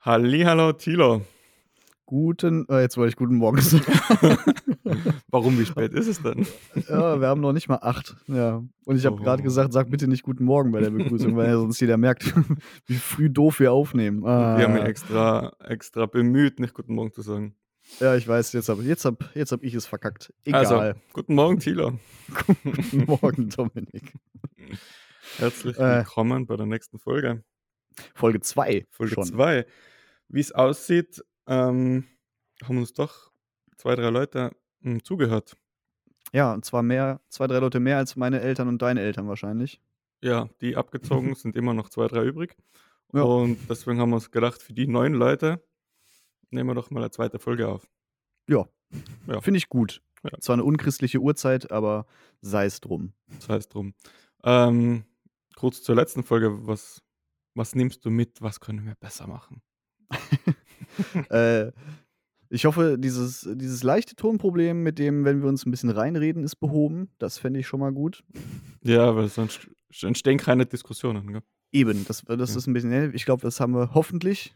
Hallihallo, Thilo. Guten, äh, jetzt wollte ich guten Morgen sagen. Warum, wie spät ist es denn? ja, wir haben noch nicht mal acht. Ja. Und ich habe Oh. gerade gesagt, sag bitte nicht guten Morgen bei der Begrüßung, weil ja sonst jeder merkt, wie früh doof wir aufnehmen. Ah, Wir haben mich extra, extra bemüht, nicht guten Morgen zu sagen. ja, ich weiß, jetzt habe jetzt hab, jetzt hab ich es verkackt. Also, Egal. guten Morgen, Thilo. guten Morgen, Dominik. Herzlich Äh. willkommen bei der nächsten Folge. Folge 2. Folge schon. 2. Wie es aussieht, ähm, haben uns doch zwei, drei Leute hm, zugehört. Ja, und zwar mehr, zwei, drei Leute mehr als meine Eltern und deine Eltern wahrscheinlich. Ja, die abgezogen sind immer noch zwei, drei übrig. Ja. Und deswegen haben wir uns gedacht, für die neun Leute nehmen wir doch mal eine zweite Folge auf. Ja. Ja. Finde ich gut. Ja. Zwar eine unchristliche Uhrzeit, aber sei es drum. Das heißt drum. Ähm, kurz zur letzten Folge, was, was nimmst du mit? Was können wir besser machen? äh, ich hoffe, dieses, dieses leichte Tonproblem mit dem, wenn wir uns ein bisschen reinreden, ist behoben. Das fände ich schon mal gut. Ja, weil sonst entstehen keine Diskussionen. Gell? Eben, das, das Ja. ist ein bisschen, ich glaube, das haben wir hoffentlich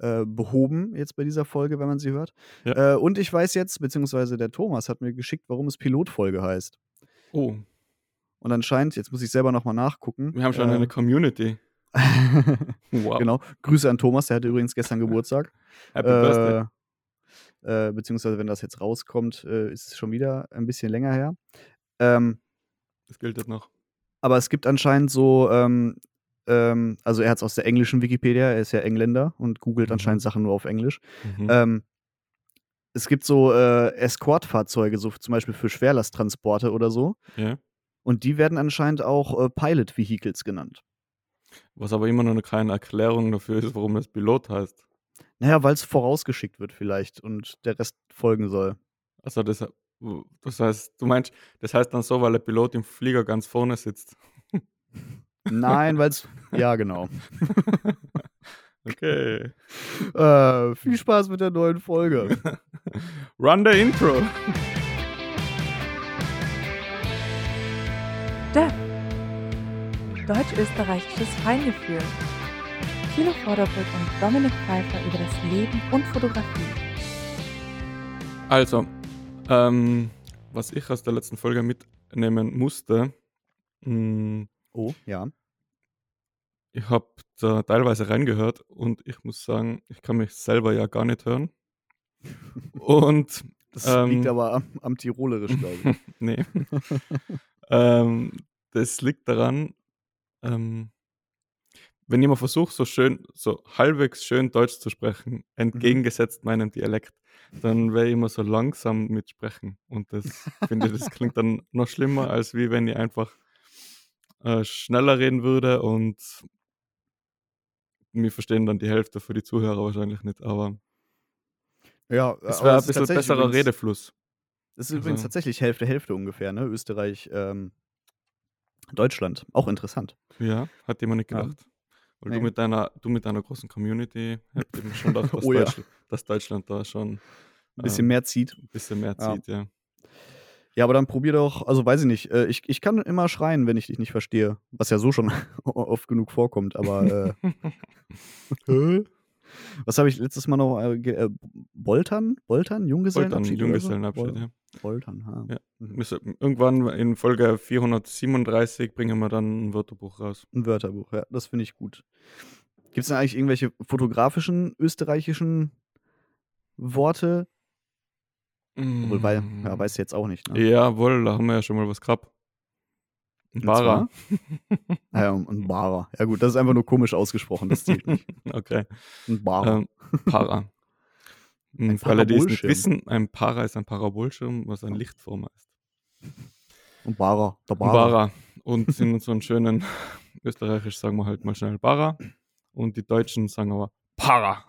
äh, behoben jetzt bei dieser Folge, wenn man sie hört. Ja. Äh, und ich weiß jetzt, beziehungsweise der Thomas hat mir geschickt, warum es Pilotfolge heißt. Oh, Und anscheinend, jetzt muss ich selber nochmal nachgucken. wir haben schon äh, eine Community. Wow. Genau. Grüße an Thomas, der hatte übrigens gestern Geburtstag. Happy Birthday. Äh, äh, beziehungsweise, wenn das jetzt rauskommt, äh, ist es schon wieder ein bisschen länger her. Ähm, Das gilt jetzt noch. aber es gibt anscheinend so, ähm, ähm, also er hat es aus der englischen Wikipedia, er ist ja Engländer und googelt Mhm. anscheinend Sachen nur auf Englisch. Mhm. Ähm, es gibt so äh, Escort-Fahrzeuge, so zum Beispiel für Schwerlasttransporte oder so. ja. Und die werden anscheinend auch äh, Pilot Vehicles genannt. Was aber immer noch keine Erklärung dafür ist, warum es Pilot heißt. Naja, weil es vorausgeschickt wird vielleicht und der Rest folgen soll. Also das, das heißt, du meinst, das heißt dann so, weil der Pilot im Flieger ganz vorne sitzt. Nein, weil es. Ja, genau. Okay. Äh, viel Spaß mit der neuen Folge. Run the Intro. Deutsch-österreichisches Feingefühl. Thilo Vorderbrück und Dominik Pfeiffer über das Leben und Fotografie. Also, ähm, was ich aus der letzten Folge mitnehmen musste, mh, Oh, ja. ich habe da teilweise reingehört und ich muss sagen, ich kann mich selber ja gar nicht hören. Und Das Ähm. liegt aber am, am Tirolerisch, glaube ich. nee. ähm, das liegt daran, ähm, wenn jemand versucht, so schön, so halbwegs schön Deutsch zu sprechen, entgegengesetzt meinem Dialekt, dann wäre ich immer so langsam mit sprechen. Und das finde ich, das klingt dann noch schlimmer, als wie wenn ich einfach äh, schneller reden würde und mir verstehen dann die Hälfte für die Zuhörer wahrscheinlich nicht, aber Ja, es wäre ein bisschen besserer übrigens- Redefluss. Es ist übrigens Also- tatsächlich Hälfte, Hälfte ungefähr, ne? Österreich, ähm, Deutschland. Auch interessant. Ja, hat jemand nicht Ja. gedacht. Weil Nee. du mit deiner, du mit deiner großen Community ich mir schon gedacht, dass, Oh ja. Deutschland, dass Deutschland da schon Ein bisschen ähm, mehr zieht. ein bisschen mehr Ja. zieht, ja. Ja, aber dann probier doch, also weiß ich nicht, äh, ich, ich kann immer schreien, wenn ich dich nicht verstehe. Was ja so schon oft genug vorkommt, aber äh? was habe ich letztes Mal noch äh, äh, Boltern? Boltern? Junggesellenabschied? so? Junggesellenabschied, Bol- ja. Boltern, ha. Ja. Mhm. Irgendwann in Folge 437 bringen wir dann ein Wörterbuch raus. Ein Wörterbuch, ja, das finde ich gut. Gibt es denn eigentlich irgendwelche fotografischen österreichischen Worte? Obwohl, weil, ja, weiß ich jetzt auch nicht. Ne? Mm. Jawohl, da haben wir ja schon mal was gehabt. Und Bara. Ja, ein Bara. Ja gut, das ist einfach nur komisch ausgesprochen, das zählt nicht. Okay. Ein Bara. Ähm, Para. Ein Für alle, die es nicht wissen, ein Para ist ein Parabolschirm, was ein Lichtformer ist. Ein Bara. Der Bara. Bara. Und in so einen schönen Österreichisch sagen wir halt mal schnell Bara. Und die Deutschen sagen aber Para.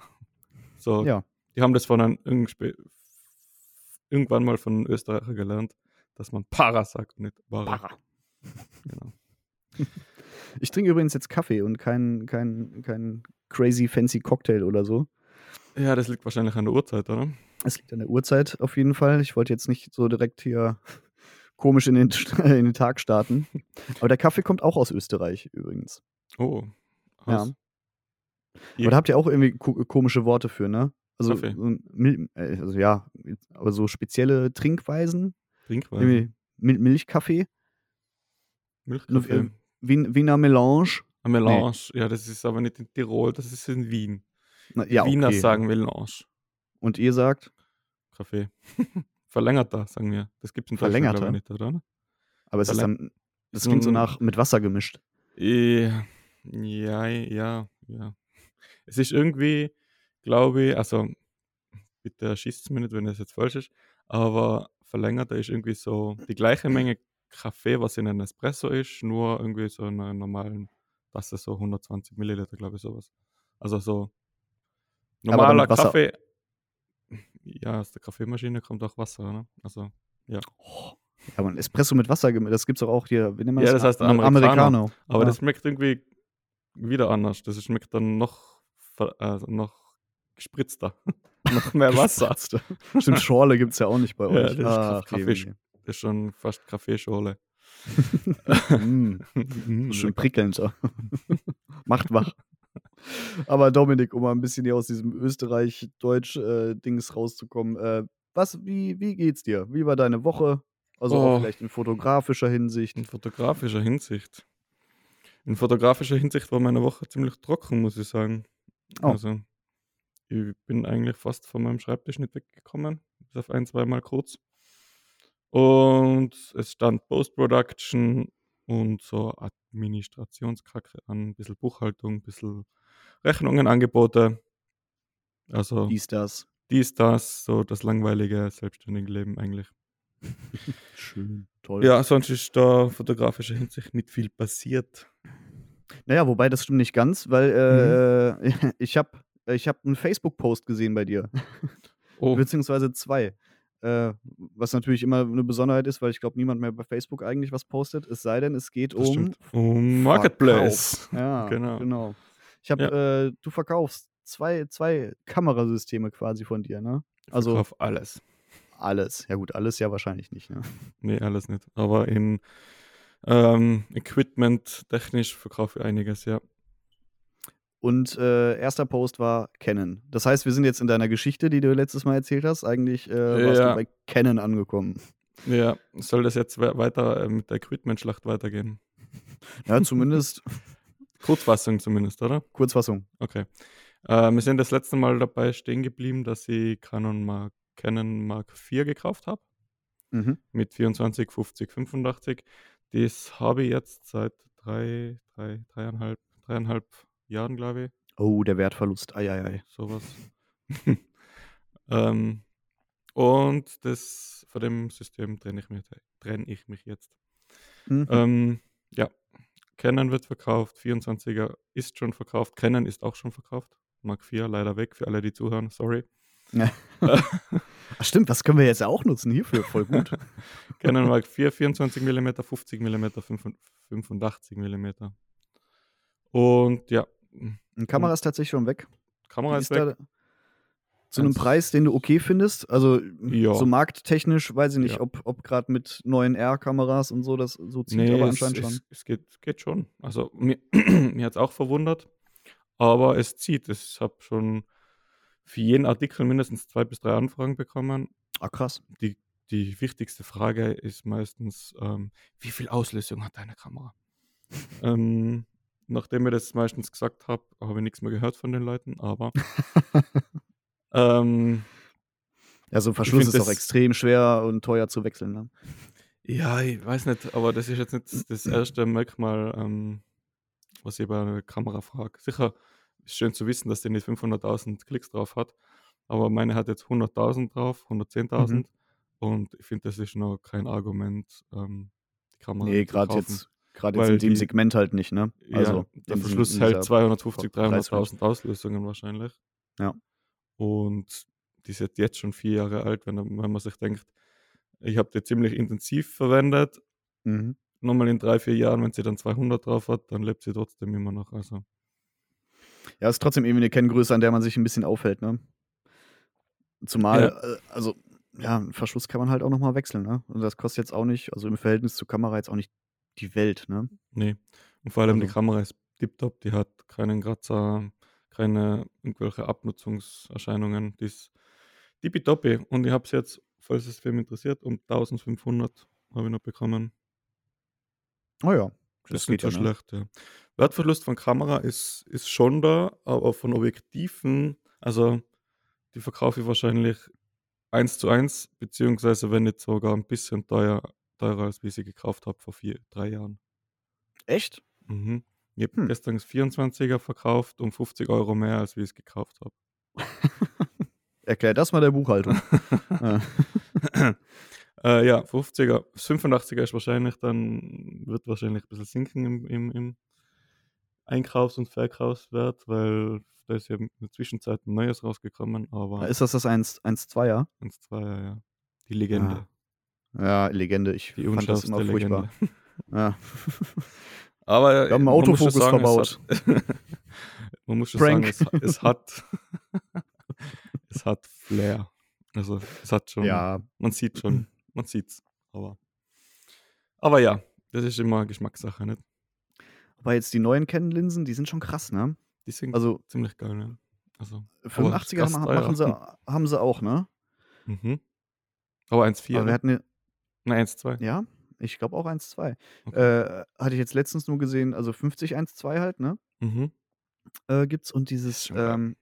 So, Ja. die haben das von einem irgendwann mal von einem Österreicher gelernt, dass man Para sagt, nicht Bara. Bara. Genau. Ich trinke übrigens jetzt Kaffee und kein, kein, kein crazy fancy Cocktail oder so. Ja, das liegt wahrscheinlich an der Uhrzeit, oder? Es liegt an der Uhrzeit auf jeden Fall. Ich wollte jetzt nicht so direkt hier komisch in den, in den Tag starten. Aber der Kaffee kommt auch aus Österreich übrigens. Oh. Ja. Aus, Aber da habt ihr auch irgendwie ko komische Worte für, ne? Also, Mil äh, also ja, aber so spezielle Trinkweisen? Trinkweise. Irgendwie Mil Milchkaffee? Milchkaffee. äh, Wien Wiener Melange? Ein Melange. Ja, das ist aber nicht in Tirol, das ist in Wien. Na, ja, Wiener okay. sagen Melange. Und ihr sagt? Kaffee. Verlängerter, sagen wir. Das gibt es in Deutschland, Verlängerter? ich, nicht, oder? Aber es ist Verläng- dann das klingt so nach mit Wasser gemischt. Ja, ja, ja, ja. Es ist irgendwie, glaube ich, also bitte erschießt es mir nicht, wenn das jetzt falsch ist, aber verlängerter ist irgendwie so die gleiche Menge Kaffee, was in einem Espresso ist, nur irgendwie so in einer normalen Tasse, so 120 Milliliter, glaube ich, sowas. Also so normaler. Kaffee, ja, aus der Kaffeemaschine kommt auch Wasser, ne? Also, Oh, ja, aber 'n Espresso mit Wasser das gibt's doch auch hier, wie nennt man Ja, das? das heißt Am Americano. Americano. aber Ja. das schmeckt irgendwie wieder anders. Das schmeckt dann noch, also noch gespritzter. noch mehr Wasser. Stimmt, Schorle gibt's ja auch nicht bei Ja, euch. das ist Ach, Kaffee-. Das ist schon fast Kaffeeschorle. mm, schön prickelnd. so. Macht wach. Aber Dominik, um mal ein bisschen hier aus diesem Österreich-Deutsch-Dings rauszukommen, äh, was, wie, wie geht's dir? Wie war deine Woche? Also Oh. vielleicht in fotografischer Hinsicht. In fotografischer Hinsicht. In fotografischer Hinsicht war meine Woche ziemlich trocken, muss ich sagen. Oh. Also, ich bin eigentlich fast von meinem Schreibtisch nicht weggekommen. Bis auf ein, zweimal kurz. Und es stand Post-Production und so Administrationskacke an, ein bisschen Buchhaltung, ein bisschen Rechnungen, Angebote. Also Dies, das. dies, das, so das langweilige, selbstständige Leben eigentlich. Schön, toll. Ja, sonst ist da fotografischer Hinsicht nicht viel passiert. Naja, wobei das stimmt nicht ganz, weil äh, ich habe ich hab einen Facebook-Post gesehen bei dir. Oh, Beziehungsweise zwei. Äh, was natürlich immer eine Besonderheit ist, weil ich glaube, niemand mehr bei Facebook eigentlich was postet. Es sei denn, es geht das um. Um Marketplace. Ja, Genau. genau. Ich habe, äh, du verkaufst zwei, zwei Kamerasysteme quasi von dir, ne? Ich Also- verkauf alles. Alles. Ja, gut, alles ja wahrscheinlich nicht, ne? Nee, alles nicht. Aber in ähm, Equipment technisch verkaufe ich einiges, ja. Und äh, erster Post war Canon. Das heißt, wir sind jetzt in deiner Geschichte, die du letztes Mal erzählt hast. Eigentlich äh, warst Ja. du bei Canon angekommen. Ja, soll das jetzt we- weiter äh, mit der Equipment-Schlacht weitergehen? Ja, zumindest Kurzfassung zumindest, oder? Kurzfassung. Okay. Äh, wir sind das letzte Mal dabei stehen geblieben, dass ich Canon Mark, Canon Mark IV gekauft habe. Mhm. mit 24, 50, 85. Das habe ich jetzt seit drei, drei, dreieinhalb, dreieinhalb Jahren, glaube ich. Oh, der Wertverlust. Eieiei. Sowas. ähm, und das, von dem System trenne ich mich, trenne ich mich jetzt. Mhm. Ähm, ja, Canon wird verkauft, 24er ist schon verkauft, Canon ist auch schon verkauft. Mark IV leider weg, für alle, die zuhören, sorry. Ja. Ach, stimmt, das können wir jetzt auch nutzen hierfür. Voll gut. Canon Mark IV, 24 mm, 50 mm, 85 mm. Und ja, Die Kamera ist tatsächlich schon weg. Kamera Die ist weg. zu einem Preis, den du okay findest. Also Ja. so markttechnisch, weiß ich nicht, Ja. ob, ob gerade mit neuen R-Kameras und so das so zieht, Nee, aber es, anscheinend schon. es, es geht, geht schon. Also mir, mir hat es auch verwundert, aber es zieht. Ich habe schon für jeden Artikel mindestens zwei bis drei Anfragen bekommen. Ah, krass. Die, die wichtigste Frage ist meistens, ähm, wie viel Auslösung hat deine Kamera? ähm, nachdem ich das meistens gesagt habe, habe ich nichts mehr gehört von den Leuten, aber ähm, Ja, so ein Verschluss ist auch das- extrem schwer und teuer zu wechseln. Ne? Ja, ich weiß nicht, aber das ist jetzt nicht das erste Merkmal, ähm, was ich bei einer Kamera frage. Sicher ist schön zu wissen, dass die nicht 500.000 Klicks drauf hat, aber meine hat jetzt 100.000 drauf, 110.000 Mhm. und ich finde, das ist noch kein Argument, ähm, die Kamera Nee, zu gerade jetzt, gerade jetzt in dem die- Segment halt nicht, ne? Ja, Also der in- Verschluss hält dieser 250, Preisrange. 300.000 Auslösungen wahrscheinlich. Ja. Und die ist jetzt- schon vier Jahre alt, wenn, wenn man sich denkt, ich habe die ziemlich intensiv verwendet, Mhm. nochmal in drei, vier Jahren, wenn sie dann 200 drauf hat, dann lebt sie trotzdem immer noch. Also, Ja, ist trotzdem irgendwie eine Kenngröße, an der man sich ein bisschen aufhält, ne? Zumal, Ja. äh, also, ja, Verschluss kann man halt auch nochmal wechseln, ne? Und das kostet jetzt auch nicht, also im Verhältnis zur Kamera jetzt auch nicht die Welt, ne? nee. Und vor allem die Also- Kamera ist tiptop, die hat keinen Kratzer, keine irgendwelche Abnutzungserscheinungen. Die ist tippitoppi. Und ich habe es jetzt, falls es wem interessiert, um 1500 habe ich noch bekommen. Oh ja, Das, das ist nicht so ja, ne? schlecht, ja. Wertverlust von Kamera ist, ist schon da, aber von Objektiven, also die verkaufe ich wahrscheinlich eins zu eins, beziehungsweise wenn nicht sogar ein bisschen teuer, teurer, als wie ich sie gekauft habe vor vier, drei Jahren. Echt? Mhm. Ich habe Hm. gestern das 24er verkauft um 50 Euro mehr, als wie ich es gekauft habe. Erklär das mal der Buchhaltung. Ja. äh, ja, 50er, das 85er ist wahrscheinlich dann, wird wahrscheinlich ein bisschen sinken im, im, im Einkaufs- und Verkaufswert, weil da ist ja in der Zwischenzeit ein neues rausgekommen, aber Ist das das 1-2er? 1, 2, ja, ja. Die Legende. Ja, Legende. Ich Die fand das immer furchtbar. Legende. Ja. Aber Wir haben äh, einen schon Autofokus sagen, verbaut. Es hat, man muss schon sagen, es, es hat es hat Flair. Also es hat schon, ja, man sieht schon, man sieht's. Aber, aber ja, das ist immer Geschmackssache, nicht? aber jetzt die neuen Canon-Linsen, die sind schon krass, ne? Die sind Also ziemlich geil, ne? Also, 85er krass ma- teuer. machen sie, haben sie auch, ne? mhm. Aber 1,4. Aber wir ne? hatten, ja- Nein, 1,2. ja, ich glaube auch 1-2. Okay. Äh, hatte ich jetzt letztens nur gesehen, also 50 1-2 halt, ne? Mhm. Äh, gibt's und dieses, ähm,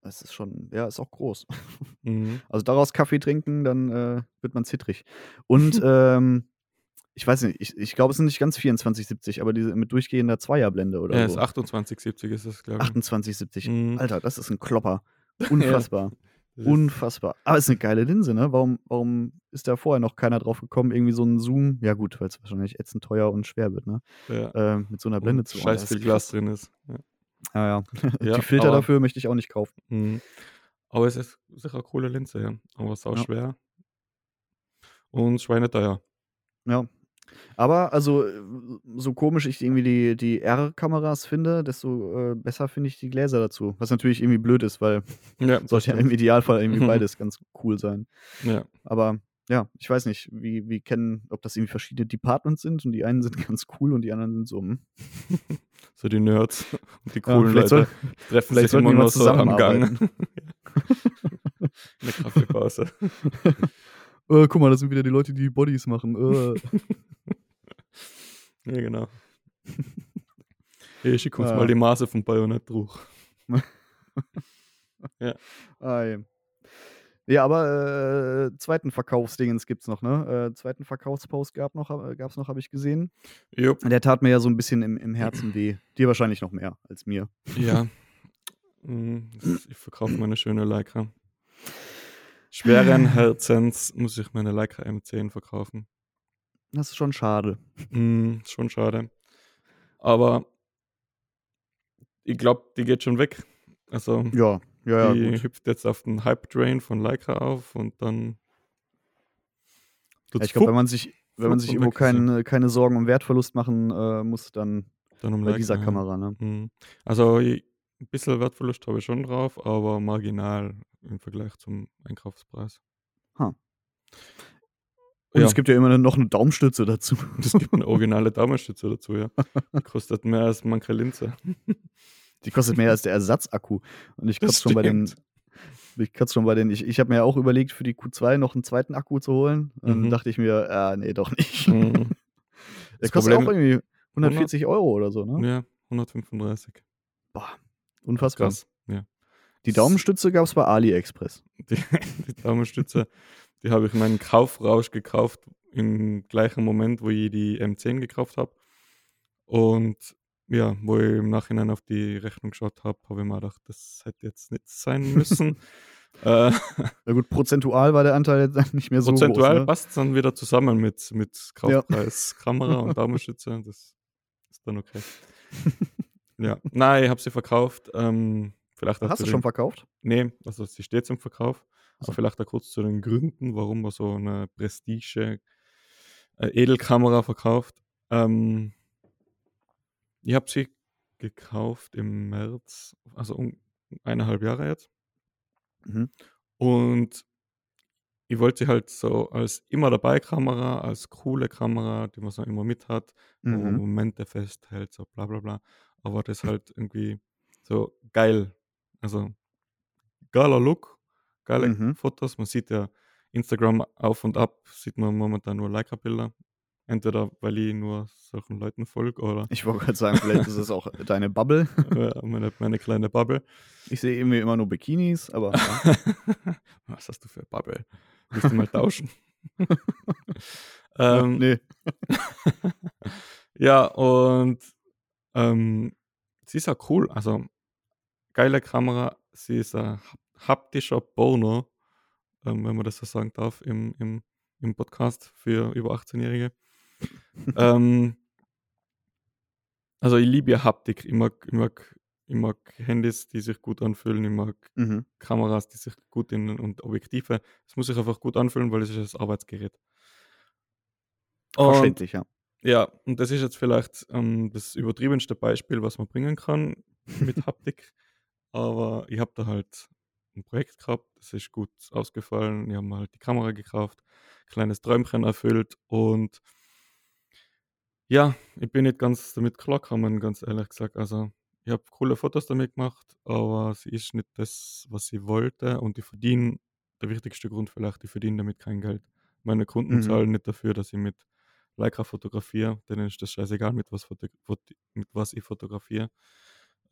das ist schon, ja, ist auch groß. Mhm. Also daraus Kaffee trinken, dann äh, wird man zittrig. Und ähm, ich weiß nicht, ich, ich glaube, es sind nicht ganz 2470, aber diese mit durchgehender Zweierblende oder Ja, ist so. 28,70 ist das, glaube ich. 2870. Mhm. Alter, das ist ein Klopper. Unfassbar. Ist- Unfassbar. Aber es ist eine geile Linse, ne? Warum, warum ist da vorher noch keiner drauf gekommen, irgendwie so ein Zoom? Ja, gut, weil es wahrscheinlich ätzend teuer und schwer wird, ne? Ja. Äh, mit so einer Blende Und zu scheiß viel ist Glas drin ist. Ja. Ja, ja. Ja, Die Filter aber- dafür möchte ich auch nicht kaufen. Mhm. Aber es ist sicher eine coole Linse, ja. Aber sau Ja. schwer. Und schweineteuer. Ja. Aber also, äh, so komisch ich irgendwie die, die R-Kameras finde, desto äh, besser finde ich die Gläser dazu. Was natürlich irgendwie blöd ist, weil Ja, sollte ja im. Idealfall irgendwie beides ganz cool sein. Ja. Aber ja, ich weiß nicht, wie, wie kennen, ob das irgendwie verschiedene Departments sind und die einen sind ganz cool und die anderen sind so. Hm. So die Nerds und die Ja, coolen vielleicht Leute soll- treffen vielleicht sich immer nur so am Gang. Eine Kaffeepause. Äh, guck mal, das sind wieder die Leute, die Bodies machen. Äh. Ja, genau. Hey, schick uns Ah. mal die Maße vom Bajonett durch. Ei. Ja, aber äh, zweiten Verkaufsdingens gibt's noch, ne? Äh, zweiten Verkaufspost gab noch, äh, gab's noch, habe ich gesehen. Jupp. Der tat mir ja so ein bisschen im, im Herzen weh. Dir wahrscheinlich noch mehr als mir. Ja. Mm, Ich verkaufe meine schöne Leica. Schweren Herzens muss ich meine Leica M10 verkaufen. Das ist schon schade. Mm, schon schade. Aber ich glaube, die geht schon weg. Also Ja, ja, ja, die gut. hüpft jetzt auf den Hype-Train von Leica auf und dann. Ja, ich glaube, wenn man sich, wenn man sich irgendwo keine, keine Sorgen um Wertverlust machen äh, muss, dann dann um bei Leica, dieser. Kamera, ne? Mhm. Also ich, ein bisschen Wertverlust habe ich schon drauf, aber marginal im Vergleich zum Einkaufspreis. Ha. Und Ja. es gibt ja immer noch eine Daumenstütze dazu. Es gibt eine originale Daumenstütze dazu, ja. Die kostet mehr als manche Linse. Die kostet mehr als der Ersatzakku. Und ich kotze schon bei den, ich kotze schon bei den, ich, ich habe mir ja auch überlegt, für die Q2 noch einen zweiten Akku zu holen. Und dann Mhm. dachte ich mir, äh, nee, doch nicht. Mhm. Der Das kostet auch Problem- irgendwie 140 Euro oder so, ne? Ja, 135. Boah, unfassbar. Krass. Ja. Die Daumenstütze gab es bei AliExpress. Die, die Daumenstütze, die habe ich in meinen Kaufrausch gekauft, im gleichen Moment, wo ich die M10 gekauft habe. Und ja, wo ich im Nachhinein auf die Rechnung geschaut habe, habe ich mir gedacht, das hätte jetzt nicht sein müssen. äh, Na gut, prozentual war der Anteil jetzt nicht mehr so prozentual groß. Ne? passt es dann wieder zusammen mit, mit Kaufpreis, Kamera und Daumenstütze. Das ist dann okay. ja, nein, ich habe sie verkauft. Ähm, vielleicht Hast du den- schon verkauft? Nee, also sie steht zum Verkauf. So. Aber vielleicht da kurz zu den Gründen, warum man so eine Prestige äh, Edelkamera verkauft. Ähm, ich habe sie gekauft im März, also um eineinhalb Jahre jetzt. Mhm. Und ich wollte sie halt so als immer dabei Kamera, als coole Kamera, die man so immer mit hat, wo man Mhm. Momente festhält, so bla bla bla. Aber das halt irgendwie so geil Also geiler Look, geile Mhm. Fotos. Man sieht ja Instagram auf und ab, sieht man momentan nur Leica-Bilder. Entweder weil ich nur solchen Leuten folge oder Ich wollte gerade sagen, vielleicht ist es auch deine Bubble. meine, meine kleine Bubble. Ich sehe irgendwie immer nur Bikinis, aber ja. Was hast du für eine Bubble? Willst du mal tauschen? Ähm, nee. Ja, und ähm, sie ist auch cool. Also, geile Kamera. Sie ist ein hap- haptischer Boner, ähm, wenn man das so sagen darf, im, im, im Podcast für über 18-Jährige. ähm, also, ich liebe ja Haptik. Ich mag, ich, mag, ich mag Handys, die sich gut anfühlen. Ich mag Mhm. Kameras, die sich gut in und Objektive. Es muss sich einfach gut anfühlen, weil es ist das Arbeitsgerät. Verständlich, ja. Ja, und das ist jetzt vielleicht ähm, das übertriebenste Beispiel, was man bringen kann mit Haptik. Aber ich habe da halt ein Projekt gehabt, das ist gut ausgefallen. Ich habe mir halt die Kamera gekauft, kleines Träumchen erfüllt und ja, ich bin nicht ganz damit klargekommen, ganz ehrlich gesagt. Also, ich habe coole Fotos damit gemacht, aber sie ist nicht das, was ich wollte. Und ich verdiene, der wichtigste Grund vielleicht, ich verdiene damit kein Geld. Meine Kunden Mhm. zahlen nicht dafür, dass ich mit Leica fotografiere. Denen ist das scheißegal, mit was, mit was ich fotografiere.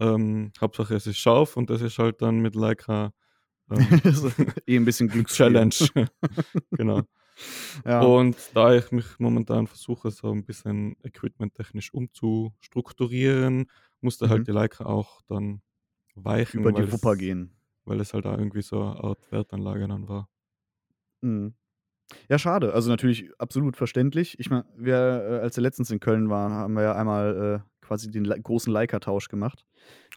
Ähm, Hauptsache, es ist scharf und das ist halt dann mit Leica ähm, eh ein bisschen Glücksspiel. Challenge. genau. Ja. Und da ich mich momentan versuche, so ein bisschen equipmenttechnisch umzustrukturieren, musste Mhm. halt die Leica auch dann weichen, Über die Wupper gehen. weil es halt da irgendwie so eine Art Wertanlage dann war. Mhm. Ja, schade. Also natürlich absolut verständlich. Ich meine, wir, äh, als wir letztens in Köln waren, haben wir ja einmal äh, quasi den Le großen Leica-Tausch gemacht.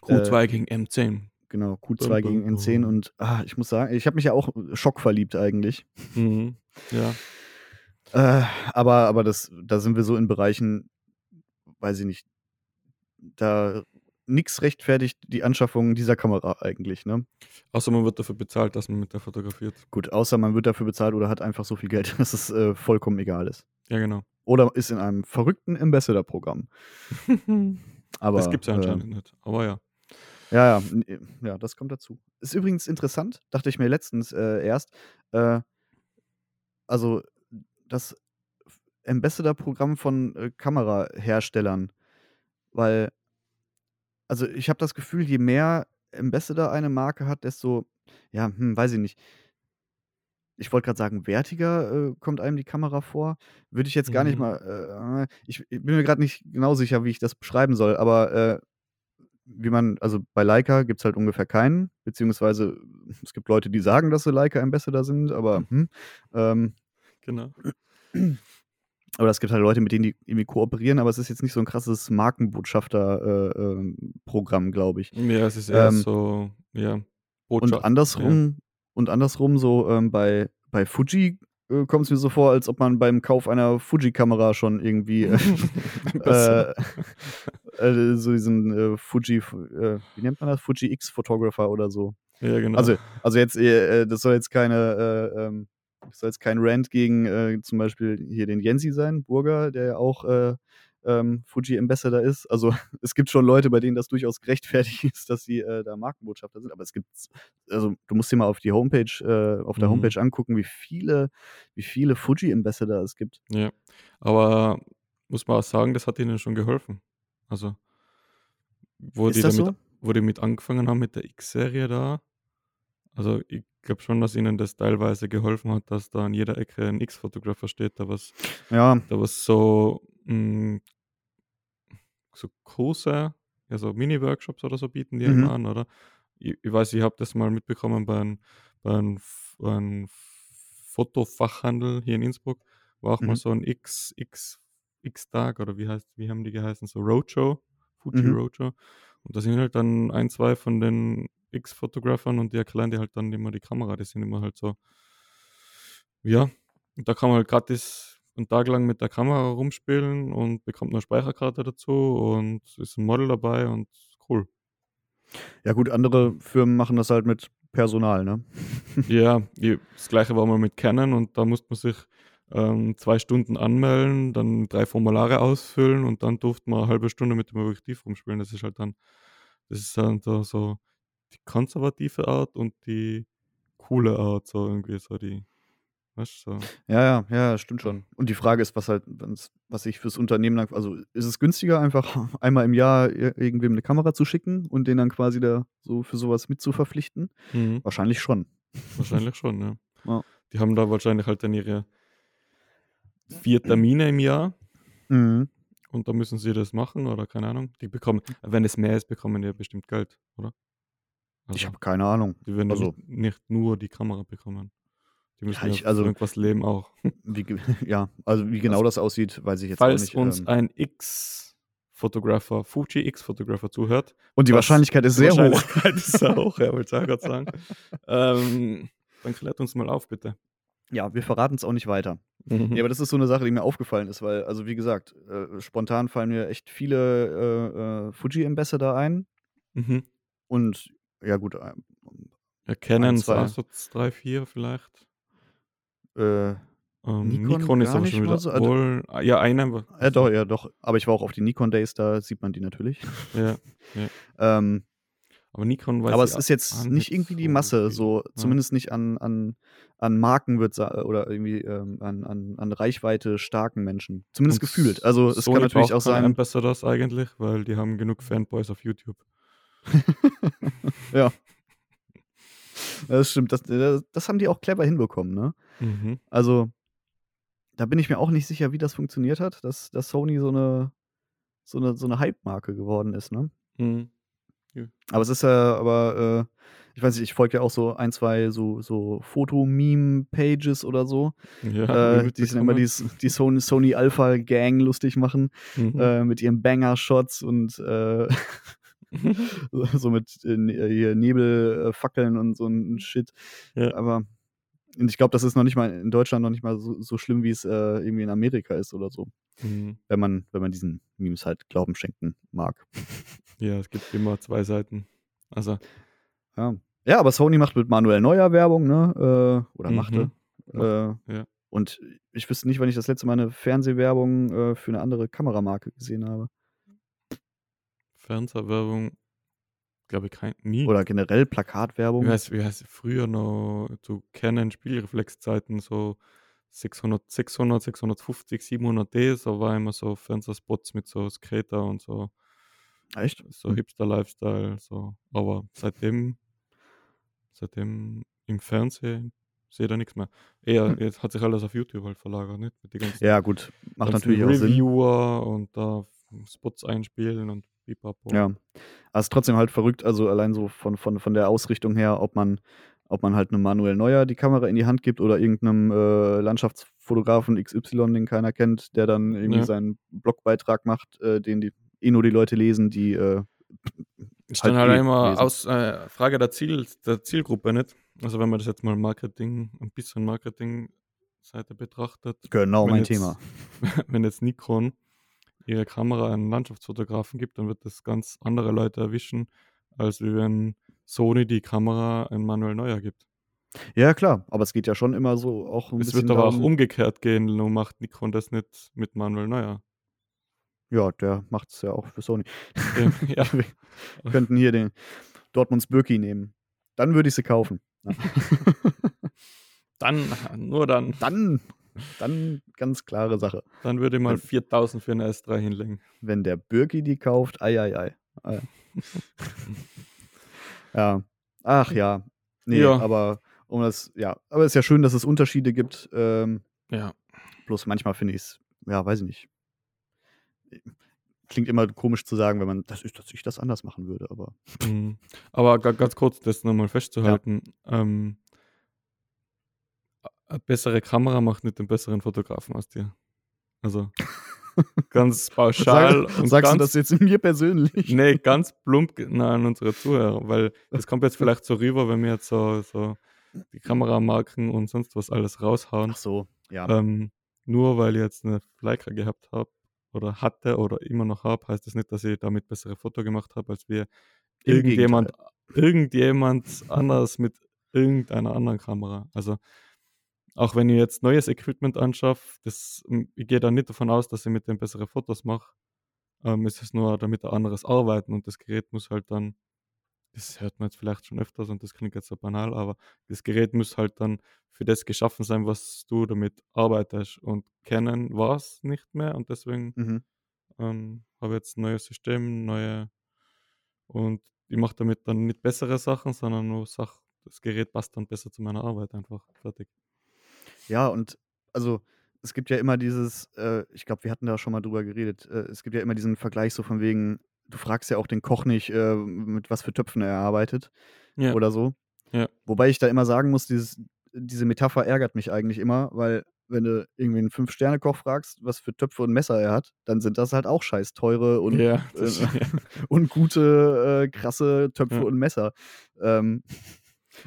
Q2 Äh, gegen M10. genau, Bum, Q2 bum, gegen N10 bum. und ah, ich muss sagen, ich habe mich ja auch schockverliebt eigentlich. Mhm. Ja, Äh, aber aber das, da sind wir so in Bereichen, weiß ich nicht, da nix rechtfertigt die Anschaffung dieser Kamera eigentlich, ne? außer man wird dafür bezahlt, dass man mit der fotografiert. Gut, außer man wird dafür bezahlt oder hat einfach so viel Geld, dass es äh, vollkommen egal ist. Ja, genau. Oder ist in einem verrückten Ambassador-Programm. Aber das gibt es ja äh, anscheinend nicht. Aber ja. Ja, ja, äh, ja, das kommt dazu. Ist übrigens interessant, dachte ich mir letztens äh, erst. Äh, also das Ambassador-Programm von äh, Kameraherstellern, weil, also ich habe das Gefühl, je mehr Ambassador eine Marke hat, desto, ja, hm, weiß ich nicht. Ich wollte gerade sagen, wertiger äh, kommt einem die Kamera vor. Würde ich jetzt gar nicht Mhm. mal. Äh, ich, ich bin mir gerade nicht genau sicher, wie ich das beschreiben soll, aber äh, wie man, also bei Leica gibt es halt ungefähr keinen, beziehungsweise es gibt Leute, die sagen, dass sie Leica Ambassador sind, aber hm, ähm, Genau. oder es gibt halt Leute, mit denen die irgendwie kooperieren, aber es ist jetzt nicht so ein krasses Markenbotschafter-Programm, glaube ich. Ja, es ist eher Ähm, so, ja, und Botschaft. Ja. andersrum, und andersrum so ähm, bei, bei Fuji äh, kommt es mir so vor, als ob man beim Kauf einer Fuji-Kamera schon irgendwie äh, äh, äh, so diesen äh, Fuji, äh, wie nennt man das? Fuji X-Photographer oder so. Ja, genau. Also, also jetzt, äh, das soll jetzt keine, äh, ähm, soll jetzt kein Rant gegen äh, zum Beispiel hier den Jensi sein, Burger, der ja auch äh, ähm, Fuji Ambassador ist. Also es gibt schon Leute, bei denen das durchaus gerechtfertigt ist, dass sie äh, da Markenbotschafter sind. Aber es gibt, also du musst dir mal auf die Homepage, äh, auf der Mhm. Homepage angucken, wie viele, wie viele Fuji Ambassador es gibt. Ja, aber muss man auch sagen, das hat ihnen schon geholfen. Also, wo die Ist das damit, so? wo die mit angefangen haben mit der X-Serie da, also ich glaube schon, dass ihnen das teilweise geholfen hat, dass da an jeder Ecke ein X-Fotographer steht, da was, Ja, da was so, mh, so Kurse, ja so Mini-Workshops oder so bieten die Mhm. immer an, oder? Ich, ich weiß, ich habe das mal mitbekommen bei einem, bei einem, bei einem Fotofachhandel hier in Innsbruck, war auch mal Mhm. so ein X, X, X-Tag oder wie heißt, wie haben die geheißen? So Roadshow, Fuji Mhm. Roadshow. Und da sind halt dann ein, zwei von den X-Fotographern und die erklären dir halt dann immer die Kamera. Die sind immer halt so, ja, und da kann man halt gratis einen Tag lang mit der Kamera rumspielen und bekommt eine Speicherkarte dazu und ist ein Model dabei und cool. ja gut, andere Firmen machen das halt mit Personal, ne? Ja, das gleiche war mal mit Canon und da musste man sich ähm, zwei Stunden anmelden, dann drei Formulare ausfüllen und dann durfte man eine halbe Stunde mit dem Objektiv rumspielen. Das ist halt dann, das ist dann so, so die konservative Art und die coole Art, so irgendwie so die, weißt du, so. Ja, ja, ja, stimmt schon. Und die Frage ist, was halt, was ich fürs Unternehmen dann, also ist es günstiger, einfach einmal im Jahr ir- irgendwem eine Kamera zu schicken und den dann quasi da so für sowas mit zu verpflichten? Mhm. Wahrscheinlich schon. Wahrscheinlich schon, ja. Ja. Die haben da wahrscheinlich halt dann ihre vier Termine im Jahr Mhm. und da müssen sie das machen oder keine Ahnung. Die bekommen, wenn es mehr ist, bekommen die ja bestimmt Geld, oder? Ich Also, habe keine Ahnung. die werden also- nicht, nicht nur die Kamera bekommen. Die müssen ja, ich- also- irgendwas leben auch. Wie, ja, also wie genau das aussieht, weiß ich jetzt Falls nicht. uns ähm. ein X-Fotografer, Fuji X-Fotografer zuhört, und die Wahrscheinlichkeit ist die sehr hoch. Wahrscheinlichkeit ist sehr hoch, ja, wollte ich gerade sagen. ähm, dann klärt uns mal auf, bitte. Ja, wir verraten es auch nicht weiter. Mhm. Ja, aber das ist so eine Sache, die mir aufgefallen ist, weil, also wie gesagt, äh, spontan fallen mir echt viele äh, äh, Fuji-Ambassador ein. Mhm. Und ja, gut, äh, Ja, zwei. so 3, 4 vielleicht. äh, Ähm, Nikon Nikon, ist aber schon wieder. so, also- wohl, ah, ja, einer. ja, doch, ja, doch. Aber ich war auch auf die Nikon Days, da sieht man die natürlich. Ja, Ähm, aber Nikon weiß aber es ist jetzt nicht irgendwie die Masse, so Ja. zumindest nicht an, an, an Marken wird oder irgendwie ähm, an, an, an Reichweite starken Menschen. Zumindest Und gefühlt. Also es Sony kann natürlich auch sein. Ambassadors eigentlich, weil die haben genug Fanboys auf YouTube. ja. Das stimmt. Das, das, das haben die auch clever hinbekommen, ne? Mhm. Also, da bin ich mir auch nicht sicher, wie das funktioniert hat, dass, dass Sony so eine, so eine, so eine Hype-Marke geworden ist, ne? Mhm. Aber es ist ja, aber, äh, ich weiß nicht, ich folge ja auch so ein, zwei so, so Foto-Meme-Pages oder so, Ja, äh, die sind immer die, die Sony, Sony Alpha-Gang lustig machen, Mhm. äh, mit ihren Banger-Shots und äh, so mit äh, ne- hier Nebelfackeln und so ein Shit. Ja. Aber und ich glaube, das ist noch nicht mal in Deutschland noch nicht mal so, so schlimm, wie es äh, irgendwie in Amerika ist oder so. Mhm. Wenn man, wenn man diesen Memes halt Glauben schenken mag. Ja, es gibt immer zwei Seiten. Also, Ja. Ja, aber Sony macht mit Manuel Neuer Werbung, ne? Äh, oder Mhm. machte. Macht, Äh, ja. Und ich wüsste nicht, wann ich das letzte Mal eine Fernsehwerbung äh, für eine andere Kameramarke gesehen habe. Fernsehwerbung, glaube ich, kein, nie. Oder generell Plakatwerbung. Wie heißt, wie heißt früher noch zu Canon Spielreflexzeiten so 600, 600, 650, 700D, so war immer so Fernsehspots mit so Skater und so, Echt? so. Hipster-Lifestyle, so. Aber seitdem, seitdem im Fernsehen sehe da nichts mehr. Eher, Hm. jetzt hat sich alles auf YouTube halt verlagert, nicht? Ja, gut. Macht natürlich auch Sinn. Reviewer und da Spots einspielen und pipapo. Ja. Aber es ist trotzdem halt verrückt, also allein so von, von, von der Ausrichtung her, ob man, ob man halt einem Manuel Neuer die Kamera in die Hand gibt oder irgendeinem äh, Landschaftsfotografen XY, den keiner kennt, der dann irgendwie Ja. seinen Blogbeitrag macht, äh, den die eh nur die Leute lesen, die äh, Ist halt dann halt eh immer aus äh, Frage der, Ziel, der Zielgruppe, nicht? Also wenn man das jetzt mal Marketing, ein bisschen Marketing-Seite betrachtet, genau mein jetzt- Thema. wenn jetzt Nikon ihre Kamera an Landschaftsfotografen gibt, dann wird das ganz andere Leute erwischen, als wenn Sony die Kamera an Manuel Neuer gibt. Ja, klar, aber es geht ja schon immer so auch ein Es wird aber auch darum, umgekehrt gehen, nur macht Nikon das nicht mit Manuel Neuer. Ja, der macht es ja auch für Sony. Dem- ja, Wir könnten hier den Dortmunds Birki nehmen. Dann würde ich sie kaufen. Ja. dann, nur dann, dann, dann ganz klare Sache. dann würde ich mal Wenn- 4000 für eine S3 hinlegen. Wenn der Birki die kauft, ei, ei, ei. ei. ja. Ach ja. Nee, Ja. aber um das, ja, aber es ist ja schön, dass es Unterschiede gibt. Ähm, Ja. bloß manchmal finde ich es, ja, weiß ich nicht. Klingt immer komisch zu sagen, wenn man, das ist, dass ich das anders machen würde, aber. Mhm. Aber ga- ganz kurz, das nochmal festzuhalten. Ähm, eine bessere Kamera macht nicht den besseren Fotografen aus dir. Also ganz pauschal Sag, und sagst ganz, du das jetzt mir persönlich? nee, ganz plump na, an unsere Zuhörer, weil das kommt jetzt vielleicht so rüber, wenn wir jetzt so, so die Kameramarken und sonst was alles raushauen. Ach so, ja. Ähm, nur weil ich jetzt eine Leica gehabt habe oder hatte oder immer noch habe, heißt das nicht, dass ich damit bessere Foto gemacht habe, als wir Im irgendjemand, irgendjemand anders mit irgendeiner anderen Kamera. Also auch wenn ich jetzt neues Equipment anschaffe, das, ähm, ich gehe da nicht davon aus, dass ich mit dem bessere Fotos mache. Ähm, es ist nur damit ein anderes Arbeiten und das Gerät muss halt dann das hört man jetzt vielleicht schon öfters und das klingt jetzt so banal, aber das Gerät muss halt dann für das geschaffen sein, was du damit arbeitest. Und Canon war es nicht mehr und deswegen Mhm. ähm, habe ich jetzt ein neues System, neue und ich mache damit dann nicht bessere Sachen, sondern nur Sachen, das Gerät passt dann besser zu meiner Arbeit einfach. Fertig. Ja, und also es gibt ja immer dieses, äh, ich glaube, wir hatten da schon mal drüber geredet, äh, es gibt ja immer diesen Vergleich so von wegen, du fragst ja auch den Koch nicht, äh, mit was für Töpfen er arbeitet Ja, oder so. Ja. Wobei ich da immer sagen muss, dieses, diese Metapher ärgert mich eigentlich immer, weil wenn du irgendwie einen Fünf-Sterne-Koch fragst, was für Töpfe und Messer er hat, dann sind das halt auch scheiß teure und, ja, das, äh, und gute, äh, krasse Töpfe und Messer. Ähm,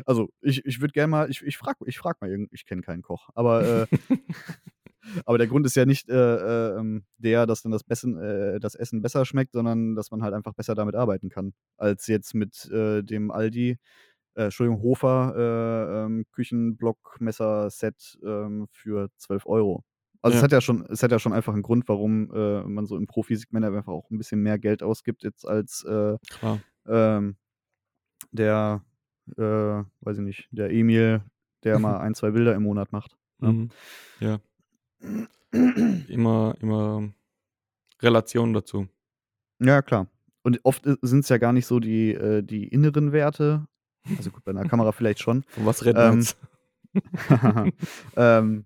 also ich, ich würde gerne mal, ich, ich frage ich frag mal ich kenne keinen Koch, aber, äh, aber der Grund ist ja nicht äh, äh, der, dass dann das, Bessen, äh, das Essen besser schmeckt, sondern dass man halt einfach besser damit arbeiten kann, als jetzt mit äh, dem Aldi, äh, Entschuldigung, Hofer äh, ähm, Küchenblock-Messer-Set ähm, für 12 Euro. Also es Ja. hat ja schon, es hat ja schon einfach einen Grund, warum äh, man so im Profisegment einfach auch ein bisschen mehr Geld ausgibt jetzt als äh, ähm, der, äh, weiß ich nicht, der Emil, der mal ein, zwei Bilder im Monat macht. Ja. Mhm. Ja, immer, immer Relation dazu. Ja, klar. Und oft sind es ja gar nicht so die, äh, die inneren Werte. Also gut, bei einer Kamera vielleicht schon. Von was reden wir Ähm, jetzt? ähm,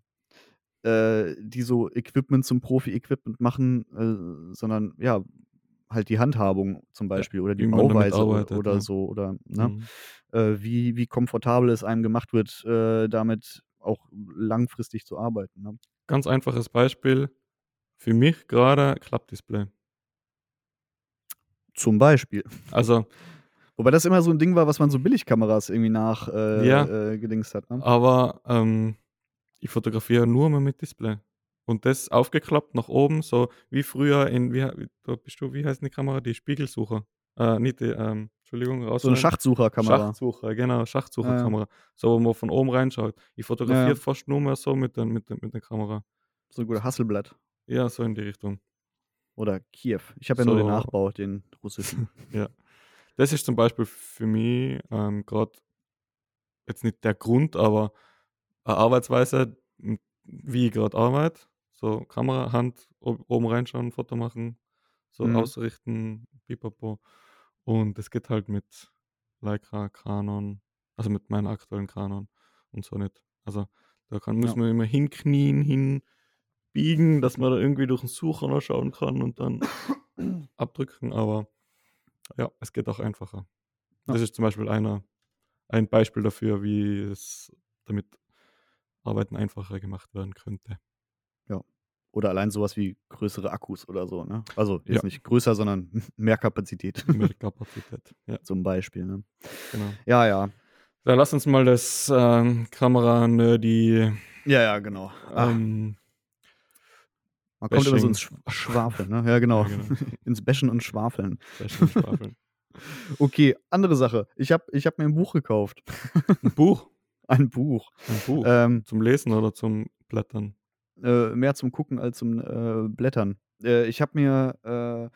äh, die so Equipment zum Profi-Equipment machen, äh, sondern ja, halt die Handhabung zum Ja, Beispiel oder die Bauweise arbeitet, oder ja. so oder ne? Mhm. äh, wie, wie komfortabel es einem gemacht wird, äh, damit auch langfristig zu arbeiten. Ne? Ganz einfaches Beispiel. Für mich gerade Klappdisplay. Zum Beispiel. Also, Wobei das immer so ein Ding war, was man so Billigkameras irgendwie nach äh, Ja. äh, hat. Ne? aber ähm, ich fotografiere nur mehr mit Display. Und das aufgeklappt nach oben, so wie früher in, wie, da bist du, wie heißt die Kamera? Die Spiegelsucher. Äh, nicht die, ähm, Entschuldigung, So eine. Schachtsucherkamera. Schachtsucher, genau, Schachtsucherkamera. So, wo man von oben reinschaut. Ich fotografiere Ja. fast nur mehr so mit, der, mit, der, mit der Kamera. So ein guter Hasselblatt. Ja, so in die Richtung. Oder Kiew. Ich habe ja nur den So. Nachbau, den russischen. Ja. Das ist zum Beispiel für mich ähm, gerade jetzt nicht der Grund, aber eine Arbeitsweise, wie ich gerade arbeite. So Kamera, Hand, ob- oben reinschauen, Foto machen, so Mhm. ausrichten, pipapo. Und es geht halt mit Leica, Canon, also mit meiner aktuellen Canon und so nicht. Also da kann, muss Ja. man immer hinknien, hinbiegen, dass man da irgendwie durch den Sucher noch schauen kann und dann abdrücken, aber ja, es geht auch einfacher. Ja. Das ist zum Beispiel einer, ein Beispiel dafür, wie es damit Arbeiten einfacher gemacht werden könnte. Oder allein sowas wie größere Akkus oder so. Ne? Also jetzt Ja. nicht größer, sondern mehr Kapazität. Mehr Kapazität. Ja, Zum Beispiel. Ne? genau. Ja, ja. Dann lass uns mal das ähm, Kamera-Nerdy Ja, ja, genau. Ähm, man kommt immer so Bashing. ins Sch Schwafeln. Ne? Ja, genau. Ja, genau. ins Bashen und Schwafeln. Bashing schwafeln. Okay, andere Sache. Ich habe ich hab mir ein Buch gekauft. Ein Buch. Ein Buch. Ein Buch. Ähm, zum Lesen oder zum Blättern. Äh, mehr zum Gucken als zum äh, Blättern. Äh, ich habe mir, äh,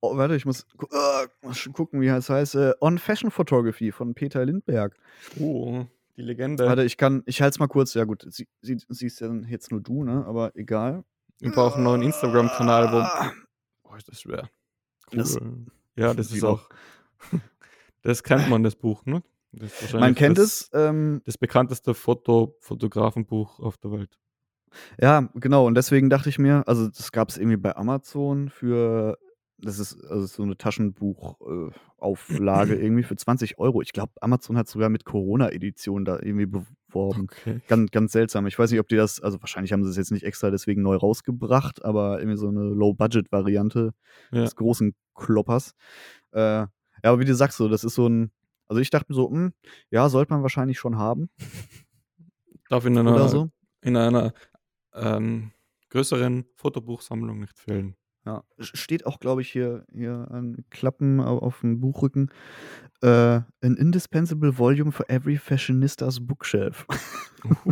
oh, warte, ich muss, gu äh, muss schon gucken, wie es heißt, äh, On Fashion Photography von Peter Lindberg. Oh, die Legende. Warte, ich kann, ich halte es mal kurz, ja gut, sie, sie, siehst ja jetzt nur du, ne, aber egal. Wir brauchen einen neuen Instagram-Kanal, wo. Oh, ist das schwer. Das- Cool. ja, das ist auch. Das kennt man, das Buch, ne? Das ist Man kennt das, es, ähm, Das bekannteste Foto Fotografenbuch auf der Welt. Ja, genau, und deswegen dachte ich mir, also das gab es irgendwie bei Amazon für, das ist also so eine Taschenbuchauflage äh, irgendwie für 20 Euro. Ich glaube, Amazon hat sogar mit Corona-Edition da irgendwie beworben. Okay. Ganz, ganz seltsam. Ich weiß nicht, ob die das, also wahrscheinlich haben sie es jetzt nicht extra deswegen neu rausgebracht, aber irgendwie so eine Low-Budget-Variante Ja. des großen Kloppers. Äh, ja, aber wie du sagst, so, das ist so ein, also ich dachte mir so, hm, ja, sollte man wahrscheinlich schon haben Darf in einer, so. in einer ähm, größeren Fotobuchsammlung nicht fehlen. Ja, steht auch, glaube ich, hier, hier an Klappen au- auf dem Buchrücken. Äh, an indispensable volume for every fashionistas bookshelf. Uh.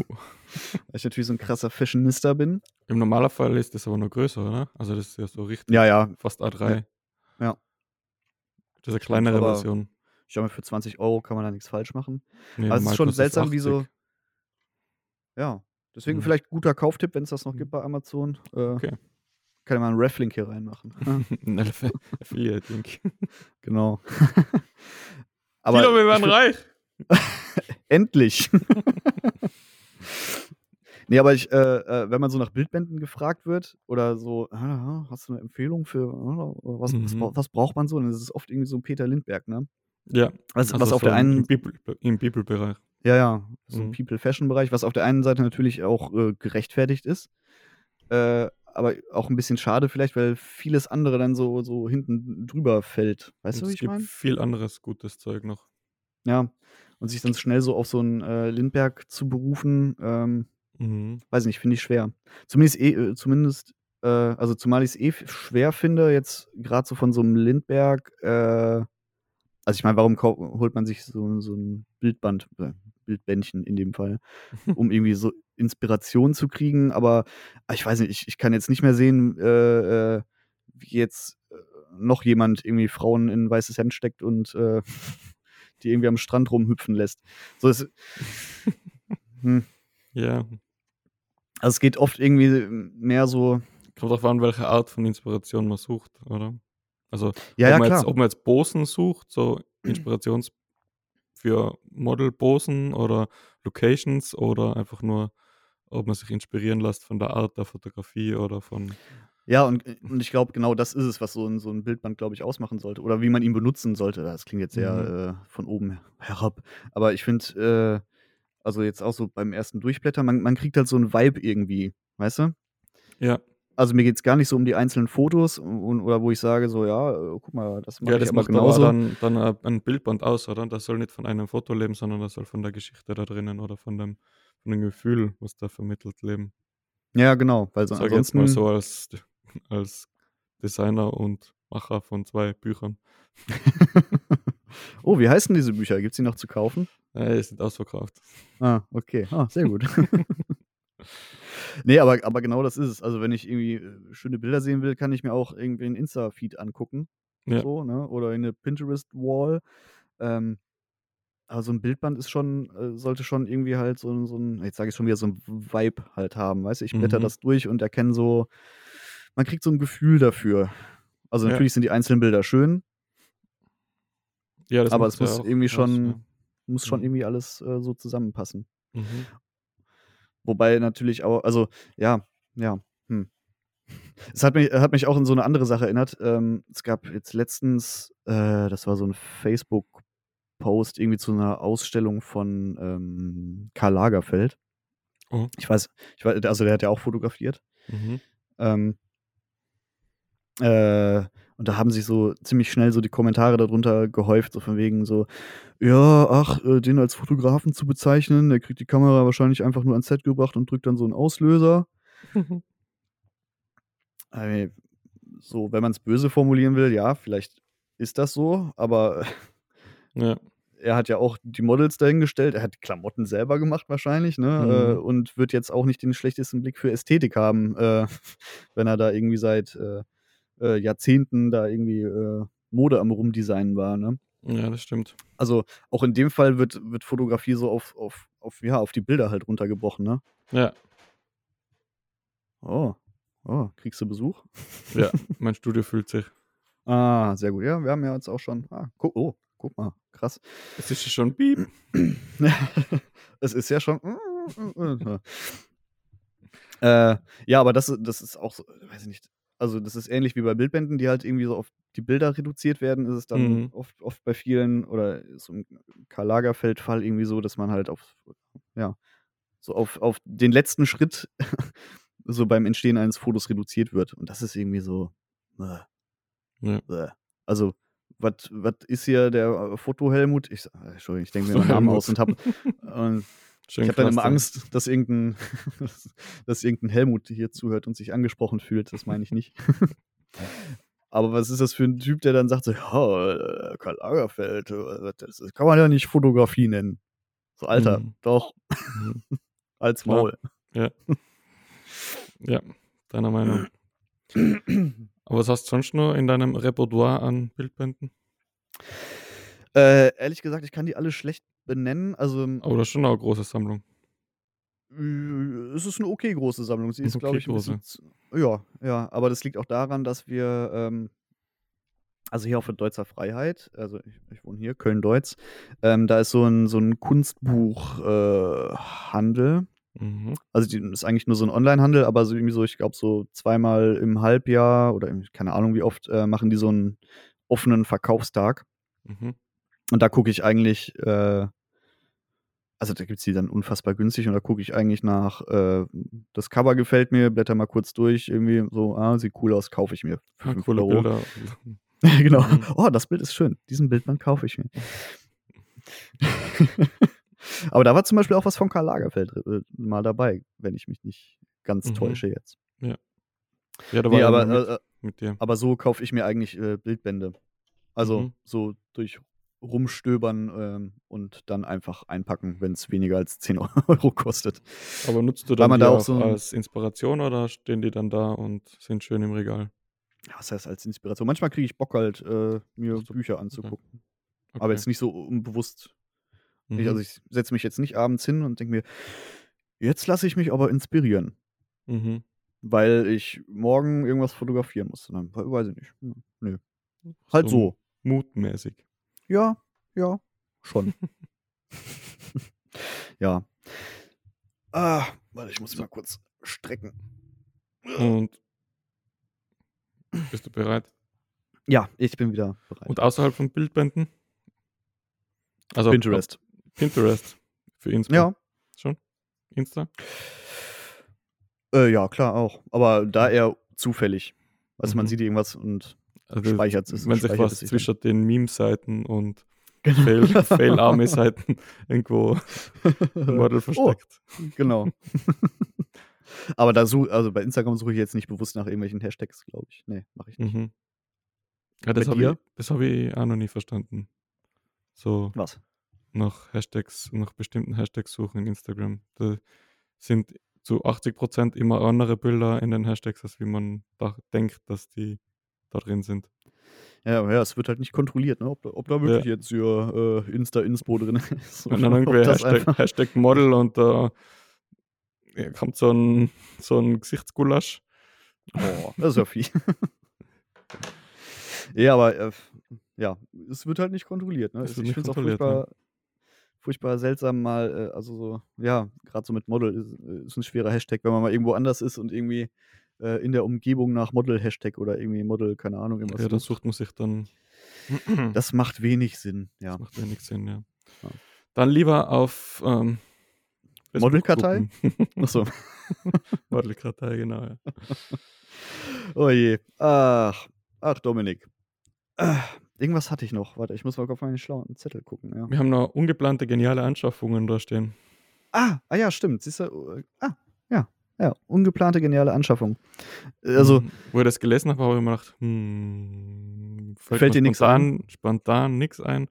Weil ich natürlich so ein krasser Fashionista bin. Im Normalfall ist das aber noch größer, oder? Also das ist ja so richtig Ja, ja, fast A3. Ja. Das ist eine kleinere aber- Version. ich mal, für 20 Euro kann man da nichts falsch machen. Nee, Aber es ist schon seltsam, wie so 80. ja, deswegen Mhm. vielleicht guter Kauftipp, wenn es das noch Mhm. gibt bei Amazon. Äh, Okay. Kann ja mal 'n Rafflink hier reinmachen. Ein Affi Affiliate-Link. Genau. Aber Tilo, wir werden find reich. endlich. Ne, aber ich, äh, äh, wenn man so nach Bildbänden gefragt wird oder so: „Ah, hast du 'ne Empfehlung für, ah, was was Mhm. brau was braucht man so?“ Dann ist es oft irgendwie so 'n Peter Lindbergh, ne? Ja, Was also was auf so der im im einen Bibel im Bibelbereich. ja, ja, so Mhm. People-Fashion-Bereich, was auf der einen Seite natürlich auch, äh, gerechtfertigt ist, äh, aber auch 'n bisschen schade vielleicht, weil vieles andere dann so so hinten drüber fällt. Weißt Und du, wie es ich gibt meine? viel anderes gutes Zeug noch. Ja, und sich dann schnell so auf so 'n, äh, Lindbergh zu berufen, ähm, Mhm. weiß nicht, finde ich schwer. Zumindest eh äh, zumindest, äh also, zumal ich's eh f schwer finde, jetzt grad so von so 'nem Lindbergh, äh also, ich meine, warum holt man sich so so 'n Bildband äh, Bildbändchen in dem Fall, um irgendwie so Inspiration zu kriegen, aber, ah, ich weiß nicht, ich ich kann jetzt nicht mehr sehen, äh, äh, wie jetzt, äh, noch jemand irgendwie Frauen in 'n weißes Hemd steckt und, äh, die irgendwie am Strand rumhüpfen lässt. So, es hm. Ja. Also, es geht oft irgendwie mehr so Kommt drauf an, welche Art von Inspiration man sucht, oder? Also, Ja, ob ja, man jetzt ob man jetzt Posen sucht, so Inspirations für Model-Posen oder Locations oder einfach nur, ob man sich inspirieren lässt von der Art der Fotografie oder von Ja, und äh, und ich glaube, genau das ist es, was so 'n so 'n Bildband, glaube ich, ausmachen sollte oder wie man ihn benutzen sollte. Das klingt jetzt Mhm. sehr, äh, von oben herab. Aber ich finde, äh also, jetzt auch so beim ersten Durchblättern, man man kriegt halt so 'n Vibe irgendwie, weißt du? Ja. Also, mir geht's gar nicht so um die einzelnen Fotos u oder wo ich sage so: „Ja, äh, guck mal, das mache Ja, das macht genauso.“ dann dann, äh, ein Bildband aus, oder? Das soll nicht von einem Foto leben, sondern das soll von der Geschichte da drinnen oder von dem von dem Gefühl, was da vermittelt, leben. Ja, genau, weil so ich jetzt mal ansonsten so als als Designer und Macher von 2 Büchern. Oh, wie heißen diese Bücher? Gibt's die noch zu kaufen? Äh, sind ausverkauft. Ah, okay. Ah, sehr gut. Ne, aber aber genau das ist es. Also, wenn ich irgendwie, äh, schöne Bilder sehen will, kann ich mir auch irgendwie 'n Insta-Feed angucken, Ja. so, ne, oder in 'ne Pinterest-Wall. Ähm, aber so 'n Bildband ist schon äh, sollte schon irgendwie halt so so 'n jetzt sage ich schon wieder, so 'n V Vibe halt haben, weißt du? Ich blättere Mhm. das durch und erkenne so man kriegt so 'n Gefühl dafür. Also, Ja. natürlich sind die einzelnen Bilder schön Ja, das aber es ja muss auch irgendwie schon ja. muss schon Mhm. irgendwie alles, äh, so zusammenpassen. Mhm. Wobei natürlich auch also, ja, ja, hm. Es hat mich hat mich auch an so 'ne andere Sache erinnert. Ähm, es gab jetzt letztens äh, das war so 'n Facebook-Post irgendwie zu 'ner Ausstellung von, ähm, Karl Lagerfeld. Oh. Ich weiß ich wei also, der hat ja auch fotografiert. Mhm. Ähm äh, und da haben sich so ziemlich schnell so die Kommentare da drunter gehäuft, so von wegen so: „Ja, ach, äh, den als Fotografen zu bezeichnen, der kriegt die Kamera wahrscheinlich einfach nur ans Set gebracht und drückt dann so 'n Auslöser.“ Ey, so, wenn man's böse formulieren will, ja, vielleicht ist das so, aber Ja. er hat ja auch die Models dahingestellt. Er hat die Klamotten selber gemacht wahrscheinlich, ne, äh, Mhm. und wird jetzt auch nicht den schlechtesten Blick für Ästhetik haben, äh, wenn er da irgendwie seit, äh, Jahrzehnten da irgendwie, äh, Mode am Rumdesignen war, ne? Ja, das stimmt. Also, auch in dem Fall wird wird Fotografie so auf auf auf ja, auf die Bilder halt runtergebrochen, ne? Ja. Oh, oh, kriegst du Besuch? Ja, mein Studio fühlt sich. Ah, sehr gut. Ja, wir haben ja jetzt auch schon ah, gu oh, guck mal, krass. Es ist ja schon Piep. Es ist ja schon Äh, ja, aber das das ist auch so weiß ich nicht. Also, das ist ähnlich wie bei Bildbänden, die halt irgendwie so auf die Bilder reduziert werden, ist es dann Mhm. oft oft bei vielen oder so im Karl Lagerfeld-Fall irgendwie so, dass man halt auf ja, so auf auf den letzten Schritt so beim Entstehen eines Fotos reduziert wird. Und das ist irgendwie so, bäh. Ja. Bäh. Also, was ist hier der, äh, Foto-Helmut? Ich sa Entschuldigung, ich denke mir Foto Namen aus und habe Schön ich habe dann immer. Angst, dass irgend 'n dass dass irgend 'n Helmut hier zuhört und sich angesprochen fühlt. Das meine ich nicht. Aber was ist das für 'n Typ, der dann sagt so: „Ja, äh, Karl Lagerfeld, äh, das kann man ja nicht Fotografie nennen.“ So, Alter, Mhm. doch. Mhm. Klar. Maul. Ja. Ja, deiner Meinung. Aber was hast du sonst noch in deinem Repertoire an Bildbänden? Äh, ehrlich gesagt, ich kann die alle schlecht benennen. Also, Aber das ist schon eine große Sammlung. es ist eine okay große Sammlung. Sie ist, Okay glaube ich, ein bisschen. z- Ja, ja, aber das liegt auch daran, dass wir, ähm, also hier auf der Deutzer Freiheit, also ich, ich wohne hier, Köln-Deutz, ähm, da ist so ein, so ein Kunstbuchhandel. Äh. Mhm. Also die ist eigentlich nur so ein Online-Handel, aber so irgendwie so, ich glaube, so zweimal im Halbjahr oder keine Ahnung wie oft, äh, machen die so einen offenen Verkaufstag. Mhm. Und da gucke ich eigentlich, äh, also da gibt es die dann unfassbar günstig und da gucke ich eigentlich nach, äh, das Cover gefällt mir, blätter mal kurz durch, irgendwie so, ah, sieht cool aus, kaufe ich mir. Für Ah, 5 coole Euro. Bilder. genau. Mhm. Oh, das Bild ist schön. Diesen Bildband kaufe ich mir. Aber da war zum Beispiel auch was von Karl Lagerfeld äh, mal dabei, wenn ich mich nicht ganz Mhm. täusche jetzt. Ja, da war Nee, ich aber, mit, äh, äh, mit dir. aber so kaufe ich mir eigentlich äh, Bildbände. Also Mhm. so durch Rumstöbern ähm, und dann einfach einpacken, wenn es weniger als 10 Euro kostet. Aber nutzt du dann die da auch auch so als Inspiration oder stehen die dann da und sind schön im Regal? Ja, Was heißt als Inspiration? Manchmal kriege ich Bock halt, äh, mir so, Bücher anzugucken. Aber Okay. jetzt nicht so unbewusst. Mhm. also ich setze mich jetzt nicht abends hin und denke mir, jetzt lasse ich mich aber inspirieren, Mhm. weil ich morgen irgendwas fotografieren muss. Dann weiß ich nicht. Hm, Nö. Halt so. Mutmäßig. Ja, ja, schon. ja. Ah, warte, ich muss mal kurz strecken. Und bist du bereit? Ja, ich bin wieder bereit. Und außerhalb von Bildbänden? Also Pinterest. Pinterest für Insta. Ja, Schon? Insta? äh, ja, klar auch. Aber da eher zufällig. Also man Mhm. sieht irgendwas und Also speichert es. wenn sich was zwischen den Meme-Seiten und dann. Fail- Fail-Army-Seiten irgendwo im Model oh, versteckt. genau. Aber da such, also bei Instagram suche ich jetzt nicht bewusst nach irgendwelchen Hashtags, glaube ich. Nee, mache ich nicht. Mhm. Ja, das habe ich, das hab ich auch noch nie verstanden. So Was? nach Hashtags, nach bestimmten Hashtags suchen in Instagram. Da sind zu 80% immer andere Bilder in den Hashtags, als wie man da denkt, dass die da drin sind. Ja, ja, es wird halt nicht kontrolliert, ne? ob, da- ob da wirklich jetzt hier äh, Insta-Inspo drin ist. Und dann irgendwie Hashtag, Hashtag Model und da ja, kommt so ein, so ein Gesichtsgulasch. Oh, das ist ja viel. ja, aber äh, ja, es wird halt nicht kontrolliert. Ne? Ich wird nicht finde es auch furchtbar, furchtbar seltsam, mal, äh, also so, ja, gerade so mit Model ist, äh, ist ein schwerer Hashtag, wenn man mal irgendwo anders ist und irgendwie äh, in der Umgebung nach Model-Hashtag oder irgendwie Model, keine Ahnung, irgendwas. Ja, da sucht. man sich dann. Das macht wenig Sinn, ja. Das macht wenig Sinn, ja. Ja. Dann lieber auf ähm, Modelkartei? Achso. Modelkartei, genau, ja. Oh je. Ach, ach, Dominik. Ah, irgendwas hatte ich noch. Warte, ich muss mal auf meinen schlauen Zettel gucken. Ja. Wir haben noch ungeplante, geniale Anschaffungen da stehen. Ah, ah ja, stimmt. Siehst du? äh, Ah, ja. Ja, ungeplante geniale Anschaffung. Also, Mhm. Wo ich das gelesen habe, habe ich mir gedacht, hm, fällt, Fällt dir nix spontan, spontan nichts ein.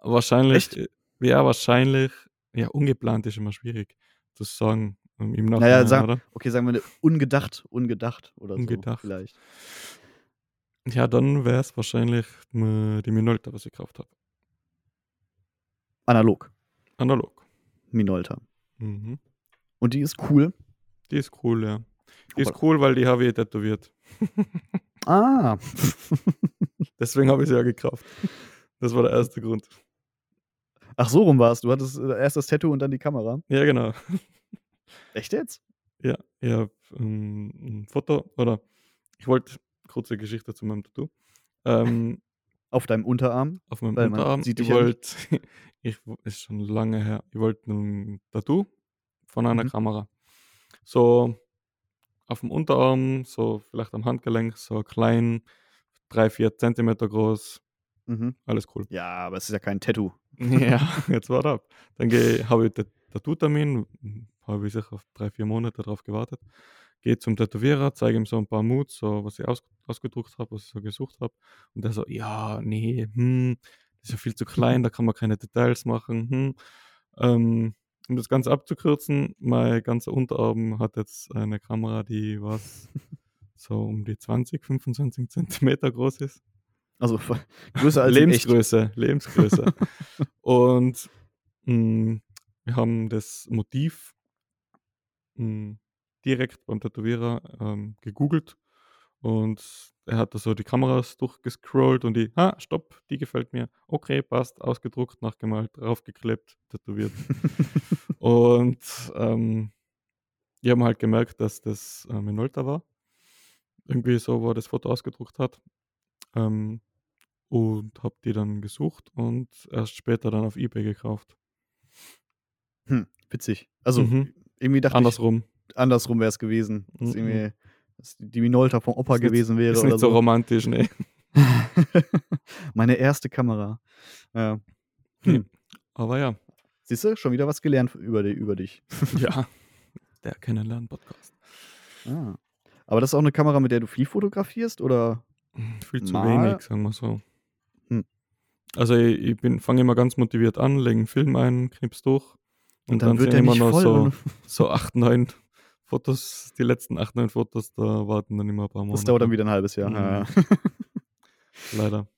Wahrscheinlich, Echt? äh, ja, wahrscheinlich, ja, ungeplant ist immer schwierig zu sagen ähm, im naja, Nachhinein, sag, oder? okay, sagen wir ungedacht, ungedacht oder Ungedacht. so vielleicht. Ja, dann wäre es wahrscheinlich äh, die Minolta, was ich gekauft habe. Analog, Analog. Minolta. Mhm. Und die ist cool. Die ist cool, ja. Die ist cool, weil die habe ich tätowiert. Ah, Deswegen habe ich sie ja gekauft. Das war der erste Grund. ach so rum warst du. hattest äh, erst das Tattoo und dann die Kamera. Ja, genau. Echt jetzt? Ja, ich habe ähm, ein Foto, oder ich wollte, kurze Geschichte zu meinem Tattoo. Ähm, Auf deinem Unterarm? auf meinem Weil Unterarm. sieht ich wollte, ich ist schon lange her, ich wollte ein Tattoo von einer Mhm. Kamera. So auf dem Unterarm, so vielleicht am Handgelenk, so klein, drei, vier Zentimeter groß, Mhm. alles cool. Ja, aber es ist ja kein Tattoo. Ja, jetzt warte ab. Dann habe ich den Tattoo-Termin, habe ich sicher drei, vier Monate darauf gewartet. Gehe zum Tätowierer, zeige ihm so ein paar Moods, so was ich aus, ausgedruckt habe, was ich so gesucht habe. Und der so, ja, nee, hm, das ist ja viel zu klein, da kann man keine Details machen. Hm. Ähm, um das Ganze abzukürzen, mein ganzer Unterarm hat jetzt eine Kamera, die was so um die 20, 25 Zentimeter groß ist. Also größer als. Lebensgröße, Lebensgröße. und mh, wir haben das Motiv mh, direkt beim Tätowierer ähm, gegoogelt und er hat da so die Kameras durchgescrollt und die, ah, stopp, die gefällt mir. Okay, passt, ausgedruckt, nachgemalt, draufgeklebt, tätowiert. und ähm, wir haben halt gemerkt, dass das äh, Minolta war. Irgendwie so, wo er das Foto ausgedruckt hat. Ähm, und habe die dann gesucht und erst später dann auf Ebay gekauft. Hm, witzig. Also Mhm. irgendwie dachte Andersrum. ich, andersrum wäre es gewesen. Mhm. irgendwie, dass die Minolta vom Opa Ist gewesen wäre Ist oder nicht so so. romantisch, ne? Meine erste Kamera. Ja. Hm. Aber ja, Siehst du, schon wieder was gelernt über, die, über dich. ja. Der Kennenlernen-Podcast. Ah. Aber das ist auch eine Kamera, mit der du viel fotografierst oder? Hm, Viel zu Mal- wenig, sagen wir so. Hm. Also ich, ich bin fange immer ganz motiviert an, lege einen Film ein, knips durch und, dann, wird sind der immer noch voll. so, und- so acht, neun Fotos, die letzten acht, neun Fotos, da warten dann immer ein paar Monate. Das dauert dann wieder ein halbes Jahr. Mhm. Ja, ja. Leider.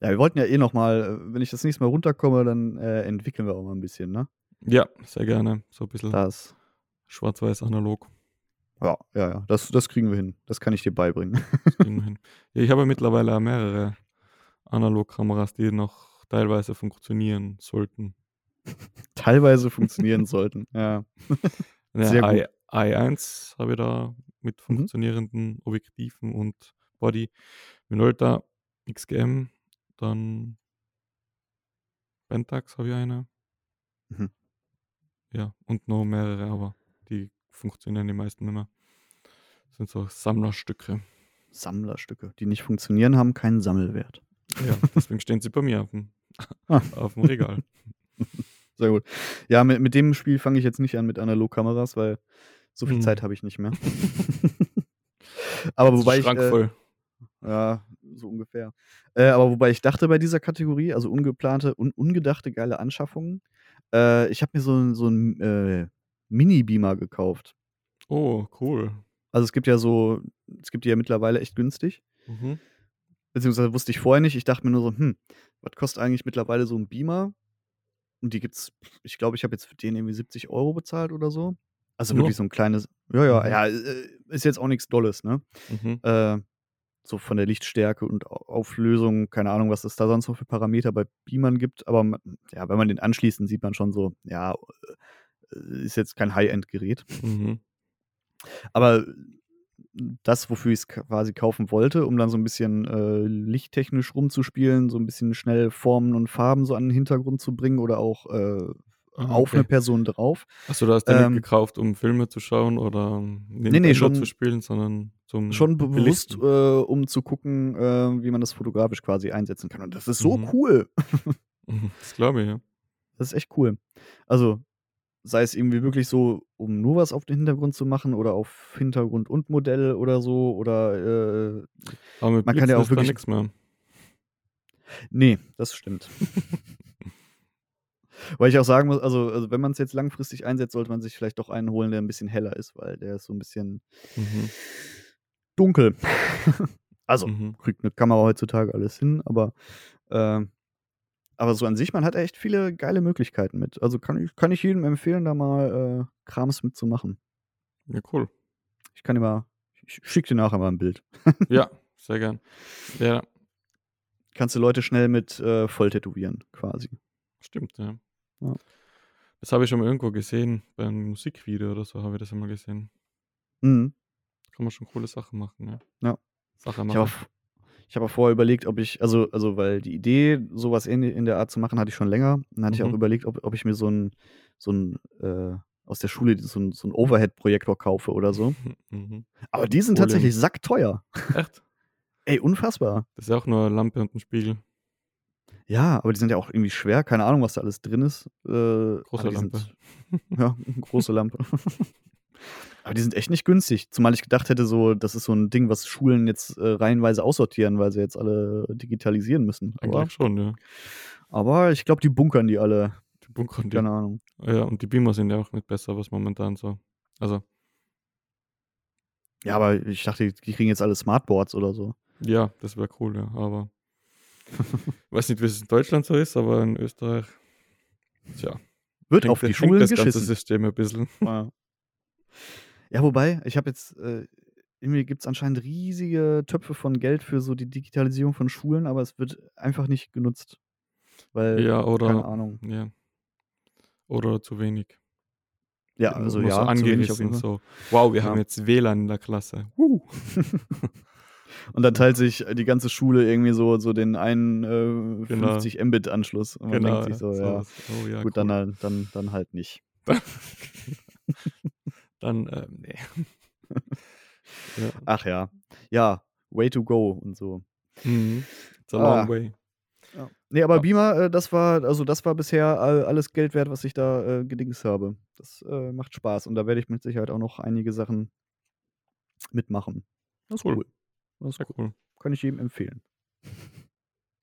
ja, wir wollten ja eh noch mal, wenn ich das nächste Mal runterkomme, dann äh, entwickeln wir auch mal ein bisschen, ne? Ja, sehr gerne. So ein bisschen Das. schwarz-weiß analog. Ja, ja, ja. Das, das kriegen wir hin. Das kann ich dir beibringen. Das kriegen wir hin. Ja, ich habe mittlerweile mehrere Analogkameras, die noch teilweise funktionieren sollten. Teilweise funktionieren sollten. Ja. Ja, Sehr I, i1 habe ich da mit Mhm. funktionierenden Objektiven und Body. Minolta XGM, dann Pentax habe ich eine. Mhm. Ja, und noch mehrere, aber die funktionieren die meisten nicht mehr. Das sind so Sammlerstücke. Sammlerstücke, die nicht funktionieren, haben keinen Sammelwert. Ja, deswegen stehen sie bei mir auf dem, Ah. auf dem Regal. Sehr gut. Ja, mit, mit dem Spiel fange ich jetzt nicht an mit Analogkameras, weil so viel Hm. Zeit habe ich nicht mehr. aber wobei ich. Äh. Ja, so ungefähr. Äh, aber wobei ich dachte bei dieser Kategorie, also ungeplante und ungedachte geile Anschaffungen, äh, ich habe mir so, so einen äh, Mini-Beamer gekauft. Oh, cool. Also es gibt ja so, es gibt die ja mittlerweile echt günstig. Mhm. Beziehungsweise wusste ich vorher nicht. Ich dachte mir nur so, hm, was kostet eigentlich mittlerweile so ein Beamer? Und die gibt's, ich glaube, ich habe jetzt für den irgendwie 70 Euro bezahlt oder so. Also wirklich so ein kleines, ja, ja, Mhm. ja, äh, ist jetzt auch nichts Dolles, ne? Mhm. Äh, so von der Lichtstärke und Au- Auflösung, keine Ahnung, was es da sonst noch für Parameter bei Beamern gibt, aber ja, wenn man den anschließt, dann sieht man schon so, ja, äh, ist jetzt kein High-End-Gerät. Mhm. Aber das, wofür ich es quasi kaufen wollte, um dann so ein bisschen äh, lichttechnisch rumzuspielen, so ein bisschen schnell Formen und Farben so an den Hintergrund zu bringen oder auch äh, Ah, auf okay. eine Person drauf. Achso, du hast den Ähm, nicht gekauft, um Filme zu schauen oder um nee, Nintendo schon- zu spielen, sondern zum Schon be- bewusst, äh, um zu gucken, äh, wie man das fotografisch quasi einsetzen kann. Und das ist so Mhm. cool. Das glaube ich, ja. Das ist echt cool. Also, sei es irgendwie wirklich so, um nur was auf den Hintergrund zu machen oder auf Hintergrund und Modell oder so oder äh, Aber mit Man kann ja auch wirklich- nichts mehr. Nee, das stimmt. weil ich auch sagen muss, also, also wenn man es jetzt langfristig einsetzt, sollte man sich vielleicht doch einen holen, der ein bisschen heller ist, weil der ist so ein bisschen Mhm. dunkel. also, Mhm. kriegt eine Kamera heutzutage alles hin, aber, äh, aber so an sich, man hat echt viele geile Möglichkeiten mit. Also kann ich, kann ich jedem empfehlen, da mal äh, Krams mitzumachen. Ja, cool. Ich kann dir mal, ich schick dir nachher mal ein Bild. Ja, sehr gern. Ja, Kannst du Leute schnell mit äh, voll tätowieren, quasi. stimmt, ja. Ja. Das habe ich schon mal irgendwo gesehen, bei einem Musikvideo oder so habe ich das einmal gesehen. Mhm. Kann man schon coole Sachen machen, ja. Ja. Sache Ich habe machen. auch, ich hab auch vorher überlegt, ob ich, also, also weil die Idee, sowas in, in der Art zu machen, hatte ich schon länger. Dann hatte ich auch Mhm. überlegt, ob, ob ich mir so ein, so ein äh, aus der Schule so ein, so ein Overhead-Projektor kaufe oder so. Mhm. Aber die sind Folien. tatsächlich sackteuer. Echt? Ey, unfassbar. Das ist ja auch nur eine Lampe und ein Spiegel. Ja, aber die sind ja auch irgendwie schwer. Keine Ahnung, was da alles drin ist. Äh, die Lampe. Sind, ja, große Lampe. Aber die sind echt nicht günstig. Zumal ich gedacht hätte, so, das ist so ein Ding, was Schulen jetzt äh, reihenweise aussortieren, weil sie jetzt alle digitalisieren müssen. Aber, Eigentlich schon, ja. aber ich glaube, die bunkern die alle. Die Bunker, die, Keine Ahnung. ja, und die Beamer sind ja auch nicht besser, was momentan so. Also, Ja, aber ich dachte, die kriegen jetzt alle Smartboards oder so. Ja, das wäre cool, ja. Aber ich weiß nicht, wie es in Deutschland so ist, aber in Österreich, tja, Wird hängt, auf die Schulen das ganze geschissen. System ein bisschen. Ja. Ja, wobei, ich habe jetzt, äh, irgendwie gibt es anscheinend riesige Töpfe von Geld für so die Digitalisierung von Schulen, aber es wird einfach nicht genutzt. Weil, Ja, keine oder, Ahnung. ja, oder zu wenig. Ja, Immer- also so ja, angerissen, Fall. so, wow, wir Ja. haben jetzt WLAN in der Klasse. Uh. Und dann teilt sich die ganze Schule irgendwie so, so den einen äh, Genau. 50 Mbit-Anschluss. Und man Genau, denkt sich so, ja, sowas. Oh ja, gut, cool. dann, halt- dann, dann halt nicht. Dann, ähm, nee. ja. Ach ja. Ja, way to go und so. Mhm. It's a Ah. long way. Ja. Nee, aber Ja. Beamer, äh, das war, also das war bisher all- alles Geld wert, was ich da äh, gedings habe. Das äh, macht Spaß und da werde ich mit Sicherheit auch noch einige Sachen mitmachen. Das ist Cool. cool. Das ist cool. cool. Kann ich jedem empfehlen.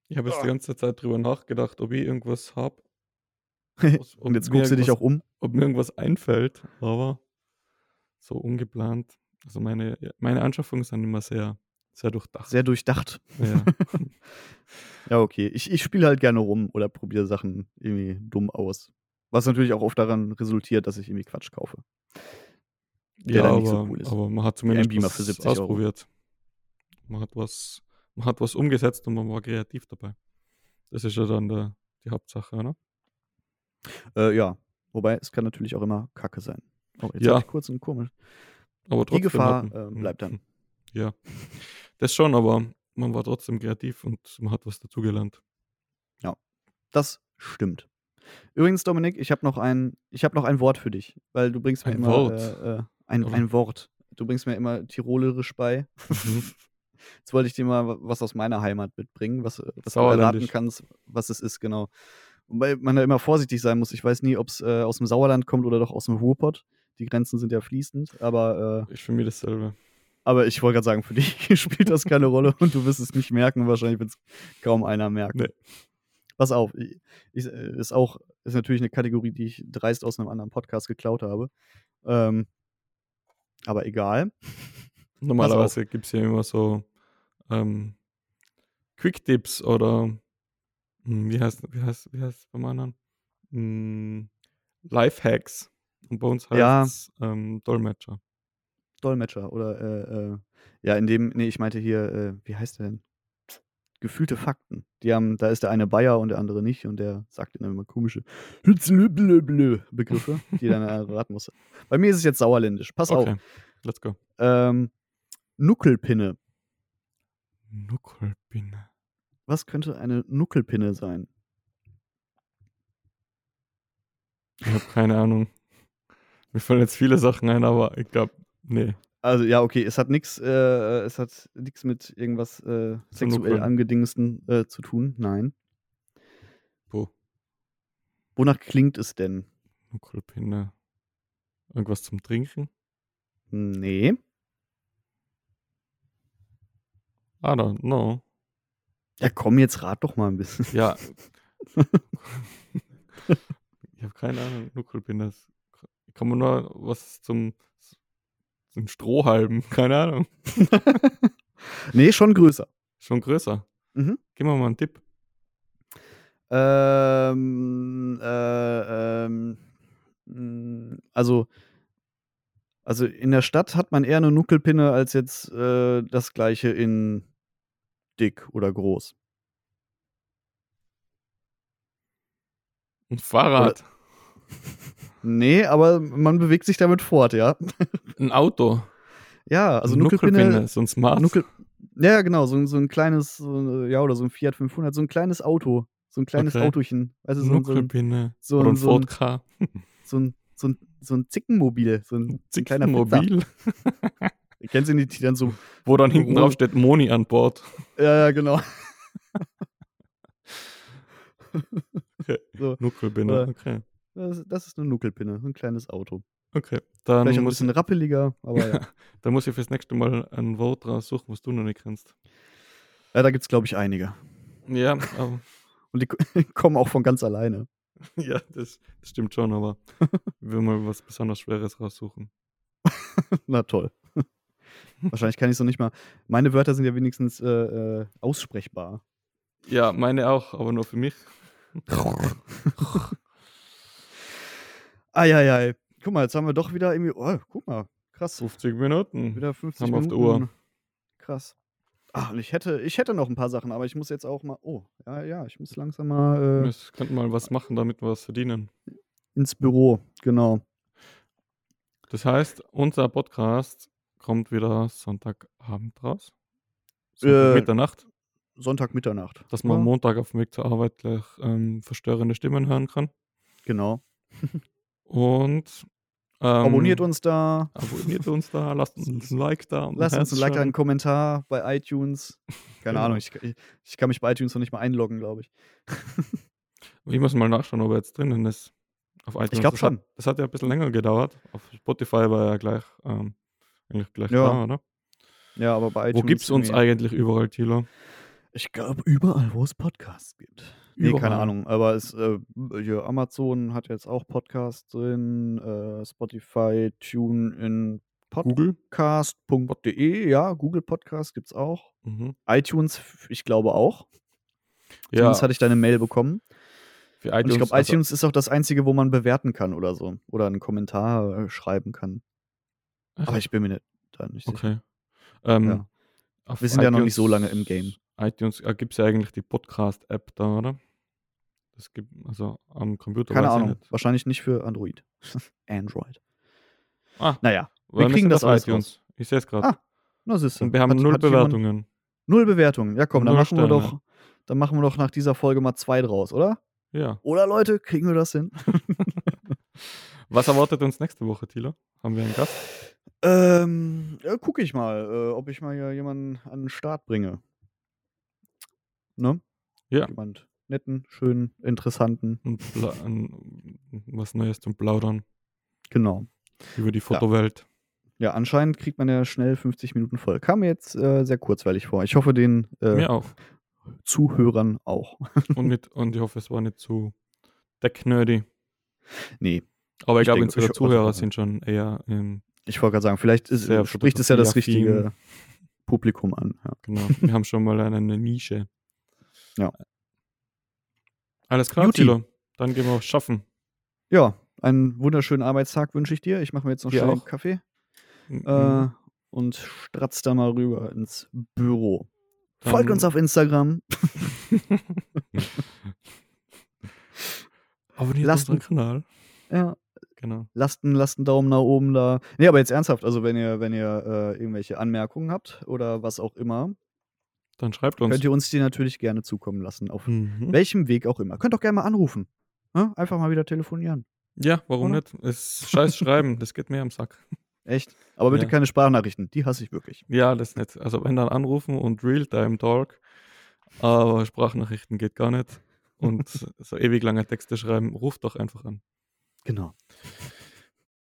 Ich habe jetzt Ah. die ganze Zeit drüber nachgedacht, ob ich irgendwas habe. und jetzt guckst du dich auch um. Ob mir irgendwas einfällt, aber so ungeplant. Also meine, meine Anschaffungen sind immer sehr, sehr durchdacht. Sehr durchdacht. ja. Ja, okay. Ich, ich spiele halt gerne rum oder probiere Sachen irgendwie dumm aus. Was natürlich auch oft daran resultiert, dass ich irgendwie Quatsch kaufe. Der ja, dann aber, nicht so cool ist. aber man hat zumindest Beamer was für 70 Euro. ausprobiert. Man hat was, man hat was umgesetzt und man war kreativ dabei. Das ist ja dann der, die Hauptsache, oder? Äh, ja. Wobei, es kann natürlich auch immer Kacke sein. Oh, jetzt Ja. hab ich kurz einen komisch. Aber Die trotzdem Gefahr hat man- äh, bleibt dann. Ja, das schon, aber man war trotzdem kreativ und man hat was dazugelernt. Das stimmt. Übrigens, Dominik, ich habe noch ein, ich habe noch ein Wort für dich, weil du bringst mir Ein immer Wort? Äh, äh, ein, Oder? ein Wort. Du bringst mir immer tirolerisch bei. Mhm. Jetzt wollte ich dir mal was aus meiner Heimat mitbringen, was, äh, was du erraten kannst, was es ist, genau. Wobei man da immer vorsichtig sein muss. Ich weiß nie, ob es äh, aus dem Sauerland kommt oder doch aus dem Ruhrpott. Die Grenzen sind ja fließend, aber, äh, Ist für mich dasselbe. aber ich wollte gerade sagen, für dich spielt das keine Rolle und du wirst es nicht merken. Wahrscheinlich wird es kaum einer merken. Nee. Pass auf, ich, ich, äh, ist auch, ist natürlich eine Kategorie, die ich dreist aus einem anderen Podcast geklaut habe. Ähm, aber egal. Normalerweise gibt es ja immer so ähm, Quick-Tips oder hm, wie heißt wie heißt wie heißt es beim anderen? Hm, Lifehacks. Und bei uns heißt Ja. es ähm, Dolmetscher. Dolmetscher oder äh, äh, ja, in dem, nee, ich meinte hier, äh, wie heißt der denn? Gefühlte Fakten. Die haben, da ist der eine Bayer und der andere nicht und der sagt dann immer komische Begriffe, die dann erraten muss. Bei mir ist es jetzt sauerländisch. Pass Okay, auf. let's go. Ähm, Nuckelpinne. Nuckelpinne. Was könnte eine Nuckelpinne sein? Ich habe keine Ahnung. Mir fallen jetzt viele Sachen ein, aber ich glaube, nee. Also ja, okay, es hat nichts, äh, es hat nichts mit irgendwas äh, sexuell angedingsten äh, zu tun. Nein. Wo? Wonach klingt es denn? Nuckelpinne. Irgendwas zum Trinken? Nee. I don't know. Ja, komm, jetzt rat doch mal ein bisschen. Ja. ich habe keine Ahnung. Nuckelpinne. ist- Kann man nur was zum, zum Strohhalben? Keine Ahnung. nee, schon größer. Schon größer. Mhm. Gib mir mal einen Tipp. Ähm, äh, ähm, mh, also, also in der Stadt hat man eher eine Nuckelpinne als jetzt äh, das gleiche in dick oder groß. Ein Fahrrad. Nee, aber man bewegt sich damit fort, ja. Ein Auto. Ja, also Nuckelpinne. So ein Smart. Nuckel, ja, genau, so, ein- so ein kleines, so, ja, oder so ein Fiat 500, so ein kleines Auto. So ein kleines Okay. Autochen. Also so, ein- so, ein, Nuckelpinne. so ein- so ein- so, ein, so, ein, so ein Zickenmobil. So ein. Zickenmobil. Kennst du die, die dann so Wo dann hinten drauf steht Moni an Bord. Ja, ja, genau. Okay. So, Nuckelpinne. Oder- Okay. Das, das ist eine Nuckelpinne, ein kleines Auto. Okay. Dann Vielleicht ein muss, bisschen rappeliger, aber ja. dann muss ich fürs nächste Mal ein Wort raussuchen, was du noch nicht kennst. ja da gibt es, glaube ich, einige. Ja, aber, Und die ko- kommen auch von ganz alleine. ja das, das stimmt schon, aber ich will mal was besonders Schweres raussuchen. Na toll. Wahrscheinlich kann ich so nicht mal. Meine Wörter sind ja wenigstens äh, äh, aussprechbar. Ja, meine auch, aber nur für mich. Eieiei. Guck mal, jetzt haben wir doch wieder irgendwie. Oh, guck mal. Krass. 50 Minuten. Wieder 50 Haben wir auf Minuten. der Uhr. Krass. Ach, und ich hätte, ich hätte noch ein paar Sachen, aber ich muss jetzt auch mal. Oh, ja, ja, ich muss langsam mal äh, Wir könnten mal was machen, damit wir was verdienen. ins Büro. Genau. Das heißt, unser Podcast kommt wieder Sonntagabend raus. Sonntag Äh, Mitternacht, Sonntag Mitternacht. dass man Ja, am Montag auf dem Weg zur Arbeit gleich ähm, verstörende Stimmen hören kann. Genau. Und ähm, Abonniert uns da. Abonniert uns da, lasst uns ein Like da. Und Lasst uns ein Like, da, einen. Kommentar bei iTunes. Keine Genau. Ahnung, ich, ich, ich kann mich bei iTunes noch nicht mal einloggen, glaube ich. Ich muss mal nachschauen, ob er jetzt drinnen ist. Auf iTunes. glaub das schon. Hat, das hat ja ein bisschen länger gedauert. Auf Spotify war er gleich, ähm, eigentlich gleich Ja, da, oder? Ja, aber bei Wo iTunes. gibt's uns eigentlich überall, Thilo? Ich glaube, überall, wo es Podcasts gibt. Nee, keine Überall. Ahnung. Aber es, äh, Amazon hat jetzt auch Podcasts drin, äh, Spotify, TuneIn, Google? podcast.de, ja, Google Podcast gibt's auch. Mhm. iTunes, ich glaube auch. Ja, Zumindest hatte ich deine Mail bekommen. für Und ich glaube, also- iTunes ist auch das einzige, wo man bewerten kann oder so. Oder einen Kommentar äh, schreiben kann. Aber ich bin mir nicht, da nicht sicher. Okay. Ähm, Ja. Wir sind ja noch nicht so iTunes- lange im Game. iTunes äh, gibt es ja eigentlich die Podcast-App da, oder? Das gibt, also am Computer Keine Ahnung. nicht. Wahrscheinlich nicht für Android. Android. Ah, Naja, wir kriegen das alles iTunes. Ich sehe es gerade. Ah, na siehst du. Und wir haben Hat- null hat jemand- Bewertungen. Null Bewertungen. Ja, komm, dann machen wir doch, dann machen wir doch nach dieser Folge mal zwei draus, oder? Ja. Oder Leute, kriegen wir das hin? Was erwartet uns nächste Woche, Thilo? Haben wir einen Gast? ähm, ja, guck ich mal, äh, ob ich mal jemanden an den Start bringe. Ne? Ja. Jemand netten, schönen, interessanten. Ein, was Neues zum Plaudern Genau. über die Fotowelt. Ja, anscheinend kriegt man ja schnell 50 Minuten voll. Kam mir jetzt äh, sehr kurzweilig vor. Ich hoffe, den äh, auch. Zuhörern auch. Und, nicht, und ich hoffe, es war nicht zu decknerdy. nee, Aber ich, glaube, unsere ich- Zuhörer sind schon eher, ähm, ich wollte gerade sagen, vielleicht ist, spricht es ja das richtige Publikum an. Ja. genau, wir haben schon mal eine Nische. Ja. Alles klar, Juti. Thilo. Dann gehen wir auch schaffen. Ja, einen wunderschönen Arbeitstag wünsche ich dir. Ich mache mir jetzt noch schnell einen. Kaffee Mhm. äh, und stratz da mal rüber ins Büro. Dann- Folgt uns auf Instagram. Abonniert Lasst unseren uns- Kanal. Ja, Genau. lasst einen, lasst einen Daumen nach oben da. Nee, aber jetzt ernsthaft, also wenn ihr, wenn ihr äh, irgendwelche Anmerkungen habt oder was auch immer, Dann schreibt uns. könnt ihr uns die natürlich gerne zukommen lassen. Auf Mhm. welchem Weg auch immer. Könnt auch gerne mal anrufen. Ja, einfach mal wieder telefonieren. Ja, warum Oder? nicht? Es ist scheiß Schreiben, das geht mir am Sack. Echt. Aber bitte Ja. keine Sprachnachrichten. Die hasse ich wirklich. Ja, das nicht. Also wenn dann anrufen und Realtime-Talk, aber Sprachnachrichten geht gar nicht. Und so ewig lange Texte schreiben, ruft doch einfach an. Genau.